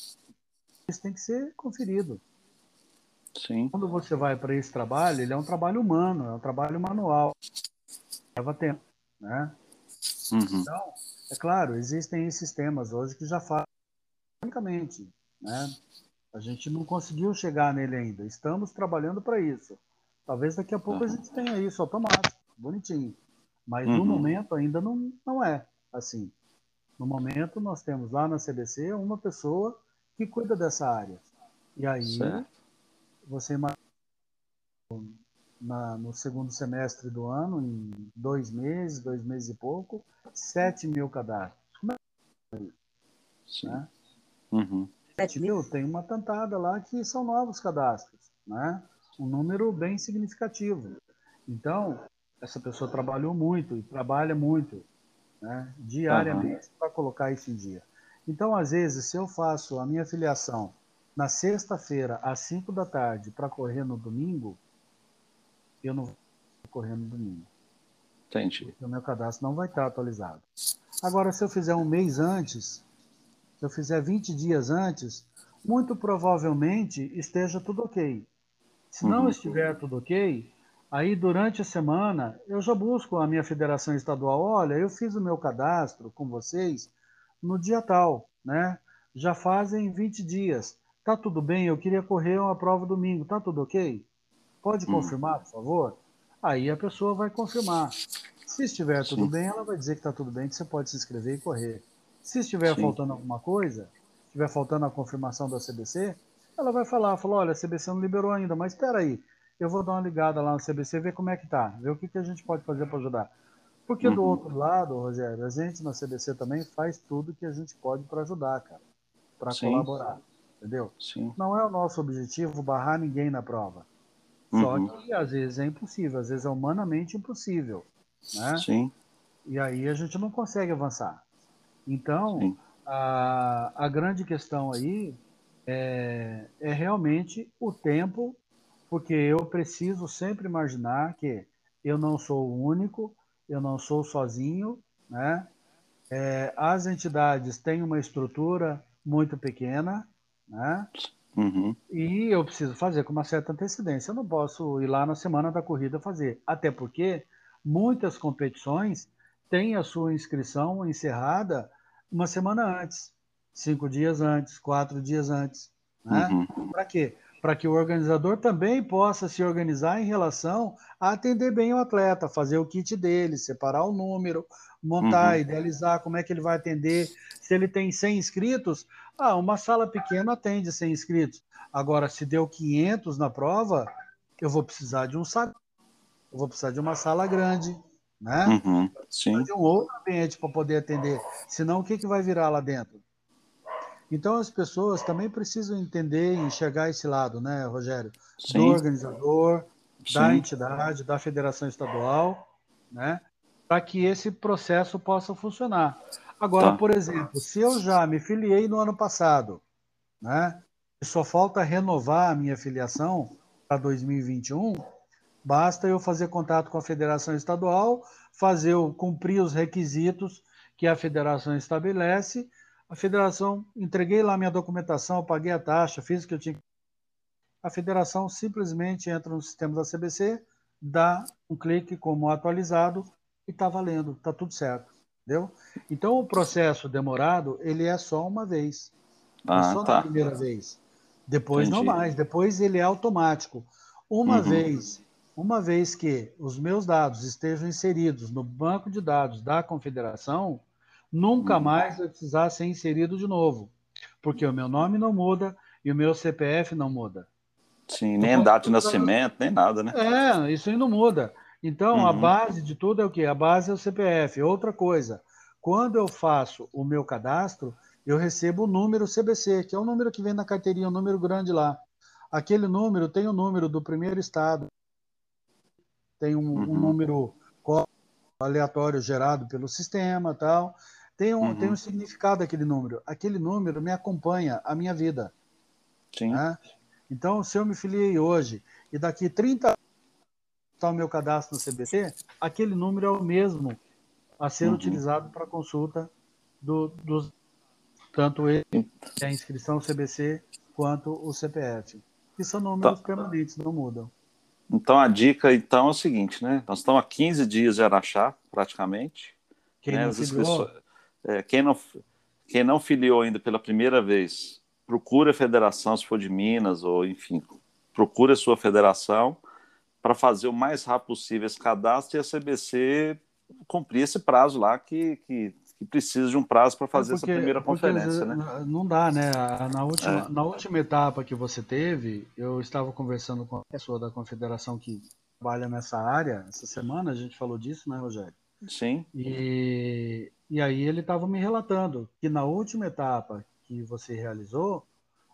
Isso tem que ser conferido. Sim. Quando você vai para esse trabalho, ele é um trabalho humano, é um trabalho manual. Leva tempo, né? Uhum. Então, é claro, existem sistemas hoje que já fazem unicamente, né? A gente não conseguiu chegar nele ainda. Estamos trabalhando para isso. Talvez daqui a pouco uhum. a gente tenha isso automático, bonitinho. Mas uhum. no momento ainda não, não é assim. No momento nós temos lá na CBC uma pessoa que cuida dessa área. E aí certo você na, no segundo semestre do ano, em dois meses, dois meses e pouco, 7 mil cadastros. Como é que né? Uhum. 7 mil, tem uma tantada lá que são novos cadastros, né? um número bem significativo. Então, essa pessoa trabalhou muito e trabalha muito né? diariamente uhum. para colocar isso em dia. Então, às vezes, se eu faço a minha filiação na sexta-feira, às 5 da tarde, para correr no domingo, eu não vou correr no domingo. Entendi. Porque o meu cadastro não vai estar atualizado. Agora, se eu fizer um mês antes, eu fizer 20 dias antes, muito provavelmente esteja tudo ok. Se não uhum. estiver tudo ok, aí durante a semana eu já busco a minha federação estadual. Olha, eu fiz o meu cadastro com vocês no dia tal, né? Já fazem 20 dias. Tá tudo bem, eu queria correr uma prova domingo, tá tudo ok? Pode hum. confirmar, por favor? Aí a pessoa vai confirmar. Se estiver tudo Sim. bem, ela vai dizer que está tudo bem, que você pode se inscrever e correr. Se estiver Sim. faltando alguma coisa, estiver faltando a confirmação da CBC, ela vai falar, falou, olha, a CBC não liberou ainda, mas espera aí, eu vou dar uma ligada lá no CBC, ver como é que tá, ver o que, que a gente pode fazer para ajudar. Porque uhum. do outro lado, Rogério, a gente na CBC também faz tudo que a gente pode para ajudar, cara, para colaborar entendeu? Sim. Não é o nosso objetivo barrar ninguém na prova. Só uhum. que às vezes é impossível, às vezes é humanamente impossível, né? Sim. E aí a gente não consegue avançar. Então, a, a grande questão aí é, é realmente o tempo, porque eu preciso sempre imaginar que eu não sou o único, eu não sou sozinho, né? É, as entidades têm uma estrutura muito pequena, né? Uhum. E eu preciso fazer com uma certa antecedência. Eu não posso ir lá na semana da corrida fazer. Até porque muitas competições têm a sua inscrição encerrada uma semana antes, cinco dias antes, quatro dias antes. Né? Uhum. Para quê? Para que o organizador também possa se organizar em relação a atender bem o atleta, fazer o kit dele, separar o número, montar, uhum. idealizar como é que ele vai atender. Se ele tem 100 inscritos, ah, uma sala pequena atende 100 inscritos. Agora, se deu 500 na prova, eu vou precisar de um eu vou precisar de uma sala grande, né? Uhum, sim. De um outro ambiente para poder atender. Senão, o que, que vai virar lá dentro? Então, as pessoas também precisam entender e enxergar esse lado, né, Rogério? Sim. Do organizador, sim. da entidade, da federação estadual, né? Para que esse processo possa funcionar. Agora, Tá. por exemplo, se eu já me filiei no ano passado, né? E só falta renovar a minha filiação para 2021, basta eu fazer contato com a federação estadual, fazer cumprir os requisitos que a federação estabelece. A federação, entreguei lá minha documentação, paguei a taxa, fiz o que eu tinha. que- A federação simplesmente entra no sistema da CBC, dá um clique como atualizado e está valendo, está tudo certo, entendeu? Então o processo demorado ele é só uma vez, é Ah, só na tá. primeira vez. Depois não Entendi. mais, depois ele é automático. Uma Uhum. vez, uma vez que os meus dados estejam inseridos no banco de dados da confederação, nunca Uhum. mais vai precisar ser inserido de novo, porque o meu nome não muda e o meu CPF não muda. Sim, nem data de nascimento, nem nada, né? É, isso aí não muda. Então, a Uhum. base de tudo é o quê? A base é o CPF. Outra coisa, quando eu faço o meu cadastro, eu recebo o número CBC, que é o número que vem na carteirinha, um número grande lá. Aquele número tem o número do primeiro estado, tem um, um Uhum. número có- aleatório gerado pelo sistema tal. Tem um, Uhum. tem um significado aquele número. Aquele número me acompanha a minha vida. Sim. né? Então, se eu me filiei hoje e daqui 30 anos está o meu cadastro no CBC, aquele número é o mesmo a ser Uhum. utilizado para consulta do, dos tanto ele, a inscrição CBC, quanto o CPF. Que são números Tá. permanentes, não mudam. Então a dica então é o seguinte, né? Nós estamos há 15 dias de Araxá, praticamente. Quem né? não filiou, é, quem, não, quem não filiou ainda pela primeira vez, procure a federação, se for de Minas, ou enfim, procure a sua federação para fazer o mais rápido possível esse cadastro e a CBC cumprir esse prazo lá que, que, que precisa de um prazo para fazer É porque- essa primeira conferência, né? Não dá, né? Na última, É. na última etapa que você teve, eu estava conversando com a pessoa da confederação que trabalha nessa área. Essa semana a gente falou disso, né, Rogério? Sim. E, e aí ele estava me relatando que na última etapa que você realizou,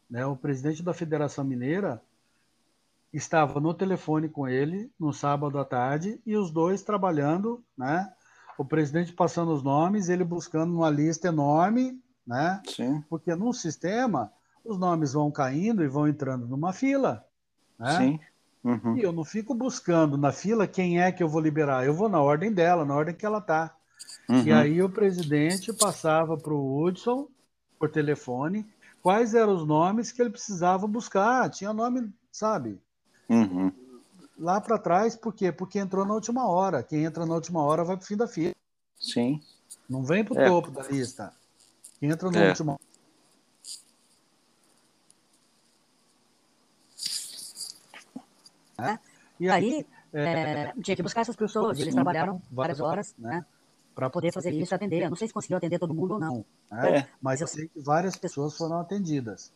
né, o presidente da Federação Mineira estava no telefone com ele no sábado à tarde e os dois trabalhando, né? O presidente passando os nomes, ele buscando uma lista enorme, né? Sim. Porque num sistema os nomes vão caindo e vão entrando numa fila, né? Sim. Uhum. E eu não fico buscando na fila quem é que eu vou liberar. Eu vou na ordem dela, na ordem que ela está. E Uhum. aí o presidente passava para o Hudson, por telefone, quais eram os nomes que ele precisava buscar. Tinha nome, sabe? Uhum. Lá para trás, por quê? Porque entrou na última hora. Quem entra na última hora vai para o fim da fila. Sim. Não vem para o É. topo da lista. Quem entra na É. última né? E aí, aí, é, tinha que buscar essas pessoas. Eles trabalharam várias horas, né? Para poder fazer isso e atender. Eu não sei se conseguiu atender todo mundo ou não. né? É. mas eu sei que várias pessoas foram atendidas.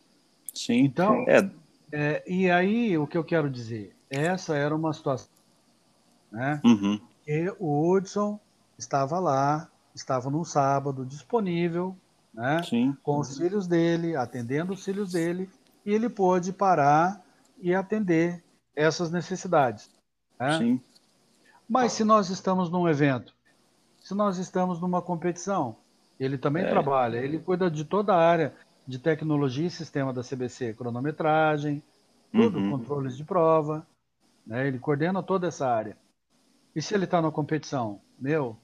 Sim. Então, É, É, e aí, o que eu quero dizer? Essa era uma situação, né? uhum. E o Hudson estava lá, estava num sábado disponível, né? Sim. Com os filhos dele, atendendo os filhos dele, e ele pôde parar e atender essas necessidades. né? Sim. Mas se nós estamos num evento, se nós estamos numa competição, ele também É. trabalha, ele cuida de toda a área de tecnologia e sistema da CBC, cronometragem, tudo, Uhum. controles de prova, né? ele coordena toda essa área. E se ele está na competição, meu,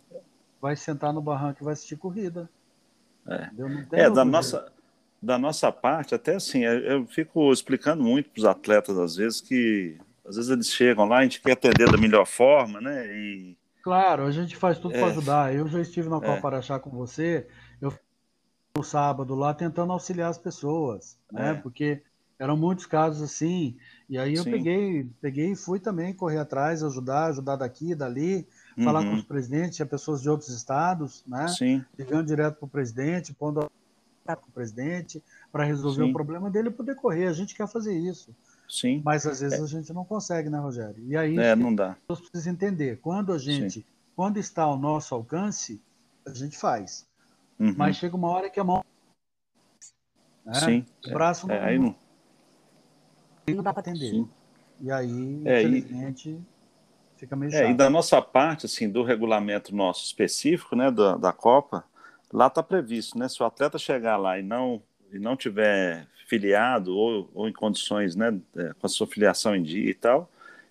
vai sentar no barranco e vai assistir corrida. É. É, da nossa, da nossa parte, até assim, eu fico explicando muito para os atletas, às vezes, que às vezes eles chegam lá, a gente quer atender da melhor forma, né? E Claro, a gente faz tudo É. para ajudar. Eu já estive na É. Copa Araxá com você, eu no sábado lá tentando auxiliar as pessoas, né? É. Porque eram muitos casos assim, e aí eu Sim. peguei, peguei e fui também correr atrás, ajudar, ajudar daqui, dali, falar com Uhum. os presidentes, tinha pessoas de outros estados, né? Sim, Ligando direto para o presidente, pondo contato com o presidente para resolver Sim. o problema dele e poder correr. A gente quer fazer isso, sim. mas às vezes a gente não consegue, né, Rogério? E aí É, não dá. pessoas precisam entender. Quando a gente, quando está ao nosso alcance, a gente faz. Uhum. Mas chega uma hora que a mão. né? Sim. O braço não, É, aí não. Não dá para atender. Sim. E aí, É, e- infelizmente, fica meio É, e chato. da nossa parte, assim, do regulamento nosso específico, né, da, da Copa, lá está previsto, né? Se o atleta chegar lá e não e não tiver filiado ou, ou em condições, né, é, com a sua filiação em dia e tal,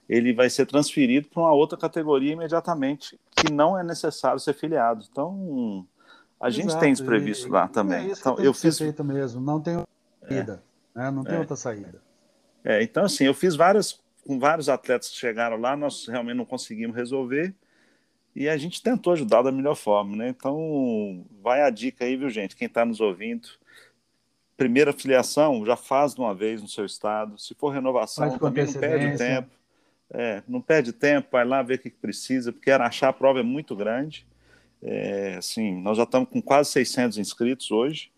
ele vai ser transferido para uma outra categoria imediatamente, que não é necessário ser filiado. Então, a gente Exato, tem isso previsto e- lá É também. isso Então, eu fiz feito mesmo, não tem outra saída. né? Não tem É. outra saída. É, então, assim, eu fiz várias, com vários atletas que chegaram lá, nós realmente não conseguimos resolver e a gente tentou ajudar da melhor forma, né? Então, vai a dica aí, viu, gente? Quem está nos ouvindo, primeira filiação, já faz de uma vez no seu estado. Se for renovação, também não perde tempo. É, não perde tempo, vai lá ver o que que precisa, porque achar a prova é muito grande. É, assim, nós já estamos com quase 600 inscritos hoje.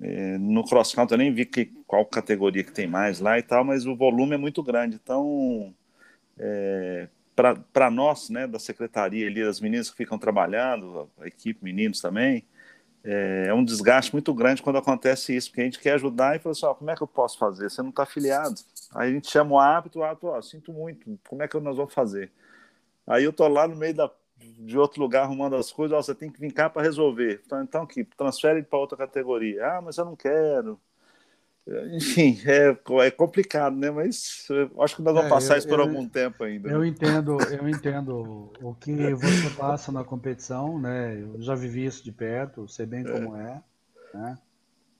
É, no cross country eu nem vi que, qual categoria que tem mais lá e tal, mas o volume é muito grande. Então, é, para nós, né, da secretaria ali, das meninas que ficam trabalhando, a equipe, meninos também, é, é um desgaste muito grande quando acontece isso, porque a gente quer ajudar e fala assim, ó, como é que eu posso fazer? Você não está afiliado. Aí a gente chama o árbitro, o árbitro, ó, sinto muito, como é que nós vamos fazer? Aí eu tô lá no meio da, de outro lugar arrumando as coisas, ó, você tem que vir cá para resolver. Então, então que transfere para outra categoria. Ah, mas eu não quero. Enfim, é, é complicado, né? Mas eu acho que nós vamos É, passar eu- isso por eu- algum tempo ainda. Eu né? entendo, eu entendo o que você passa na competição, né? Eu já vivi isso de perto, sei bem como é, né?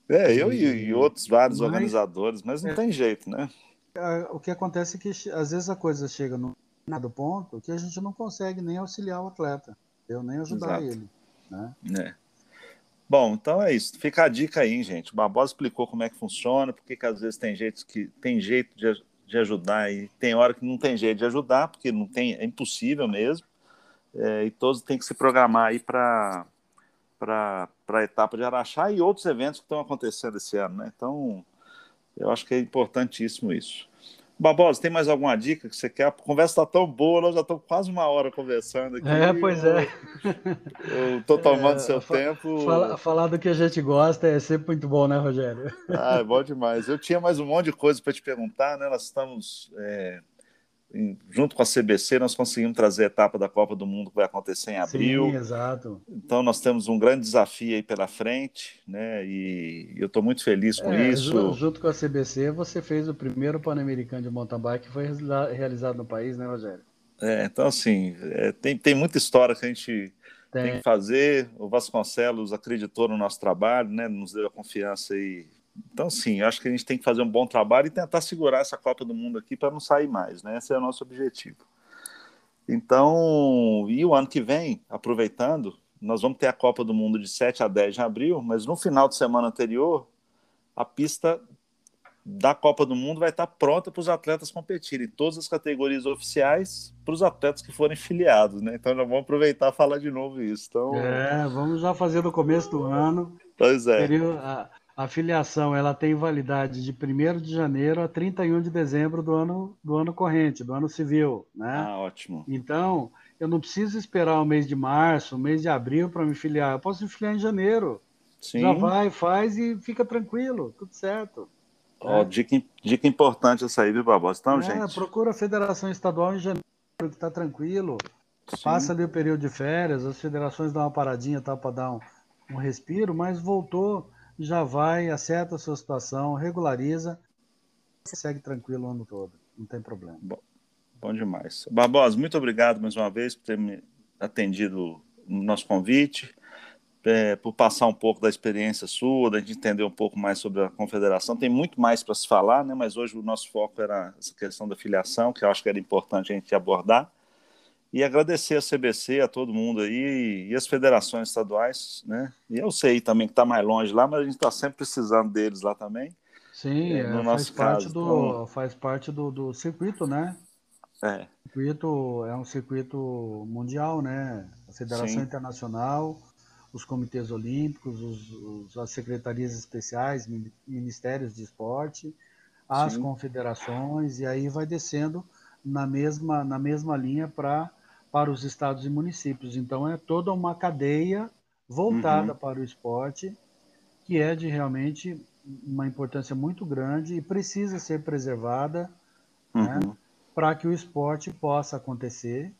É, eu e, e outros vários Mas- organizadores, mas não tem jeito, né? Ah, O que acontece é que às vezes a coisa chega num determinado ponto que a gente não consegue nem auxiliar o atleta, eu nem ajudar Exato. ele, né? Bom, então é isso. Fica a dica aí, gente. O Barbosa explicou como é que funciona, porque que às vezes tem jeito que tem jeito de, de ajudar e tem hora que não tem jeito de ajudar, porque não tem, é impossível mesmo. É, e todos têm que se programar aí para para a etapa de Araxá e outros eventos que estão acontecendo esse ano, né? Então, eu acho que é importantíssimo isso. Barbosa, tem mais alguma dica que você quer? A conversa está tão boa, nós já estamos quase uma hora conversando aqui. É, pois é. Eu estou tomando É, seu fa- tempo. Fala- falar do que a gente gosta é sempre muito bom, né, Rogério? Ah, é bom demais. Eu tinha mais um monte de coisa para te perguntar, né? Nós estamos é, junto com a CBC, nós conseguimos trazer a etapa da Copa do Mundo que vai acontecer em abril. Sim, exato. Então nós temos um grande desafio aí pela frente, né? E eu estou muito feliz com É, isso. ju- junto com a CBC, você fez o primeiro Pan-Americano de mountain bike que foi realiza- realizado no país, né, Rogério? É, então assim, é, tem, tem muita história que a gente tem Tem. que fazer. O Vasconcelos acreditou no nosso trabalho, né? Nos deu a confiança aí. Então, sim, acho que a gente tem que fazer um bom trabalho e tentar segurar essa Copa do Mundo aqui para não sair mais, né? Esse é o nosso objetivo. Então, e o ano que vem, aproveitando, nós vamos ter a Copa do Mundo de 7 a 10 de abril, mas no final de semana anterior, a pista da Copa do Mundo vai estar pronta para os atletas competirem, todas as categorias oficiais, para os atletas que forem filiados, né? Então, nós vamos aproveitar e falar de novo isso. Então, É, vamos já fazer no começo do ano. pois é. Período- a, a filiação ela tem validade de 1 de janeiro a 31 de dezembro do ano, do ano corrente, do ano civil, né? Ah, ótimo. Então, eu não preciso esperar o mês de março, o mês de abril para me filiar. Eu posso me filiar em janeiro. Sim. Já vai, faz e fica tranquilo, tudo certo. Ó, dica, dica importante essa aí, viu, Barbosa? Então, É, gente. procura a federação estadual em janeiro, que está tranquilo. sim. Passa ali o período de férias, as federações dão uma paradinha tá, para dar um, um respiro, mas voltou, já vai, acerta a sua situação, regulariza, segue tranquilo o ano todo, não tem problema. Bom demais. Barbosa, muito obrigado mais uma vez por ter me atendido no nosso convite, é, por passar um pouco da experiência sua, da gente entender um pouco mais sobre a confederação. Tem muito mais para se falar, né? mas hoje o nosso foco era essa questão da filiação, que eu acho que era importante a gente abordar. E agradecer a CBC, a todo mundo aí, e as federações estaduais, né? E eu sei também que está mais longe lá, mas a gente está sempre precisando deles lá também. Sim, É, é, no faz nosso parte, caso, do, então- faz parte do, do circuito, né? É, O circuito é um circuito mundial, né? A Federação Sim. Internacional, os comitês olímpicos, os, os- as secretarias especiais, mini- ministérios de esporte, as Sim. confederações, e aí vai descendo na mesma, na mesma linha pra, para os estados e municípios. Então é toda uma cadeia voltada Uhum. para o esporte, que é de realmente uma importância muito grande e precisa ser preservada né? uhum. para que o esporte possa acontecer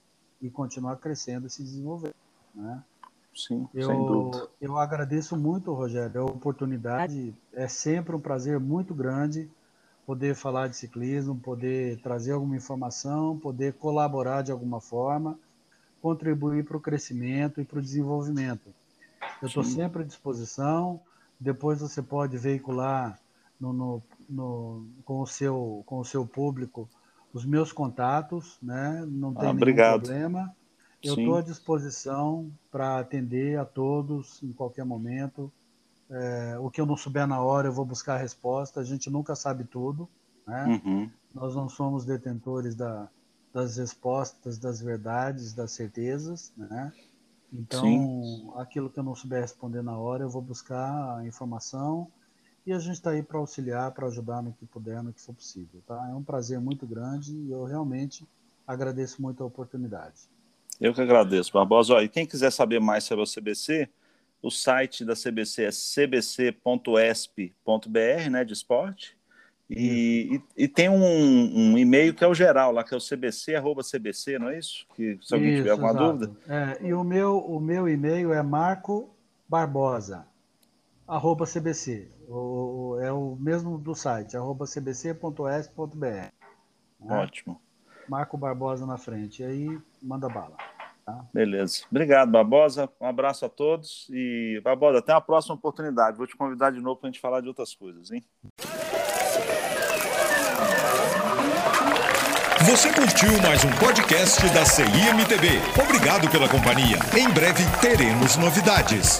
e continuar crescendo e se desenvolver. Né? sim, eu, sem dúvida. Eu agradeço muito, Rogério, a oportunidade. É sempre um prazer muito grande poder falar de ciclismo, poder trazer alguma informação, poder colaborar de alguma forma, contribuir para o crescimento e para o desenvolvimento. Eu estou sempre à disposição. Depois você pode veicular no, no, no, com, o seu, com o seu público os meus contatos, né? não tem ah, nenhum problema. Eu estou à disposição para atender a todos em qualquer momento. É, o que eu não souber na hora, eu vou buscar a resposta. A gente nunca sabe tudo. Né? Uhum. Nós não somos detentores da, das respostas, das verdades, das certezas. Né? Então, Sim. aquilo que eu não souber responder na hora, eu vou buscar a informação e a gente está aí para auxiliar, para ajudar no que puder, no que for possível. Tá? É um prazer muito grande e eu realmente agradeço muito a oportunidade. Eu que agradeço, Barbosa. e quem quiser saber mais sobre a CBC, o site da CBC é cbc.esp.br, né, de esporte. E, e, e, tem um, um, e-mail que é o geral lá, que é o cbc.cbc, não é isso? Que, se alguém isso, tiver alguma exato. dúvida. É, e o meu, o meu e-mail é marco barbosa, arroba cbc. O, é o mesmo do site, arroba cbc.s.br. Né? Ótimo. Marco Barbosa na frente. E aí, manda bala. Tá? Beleza. Obrigado, Barbosa. Um abraço a todos. E, Barbosa, até a próxima oportunidade. Vou te convidar de novo para a gente falar de outras coisas, hein? Você curtiu mais um podcast da CIMTB. Obrigado pela companhia. Em breve teremos novidades.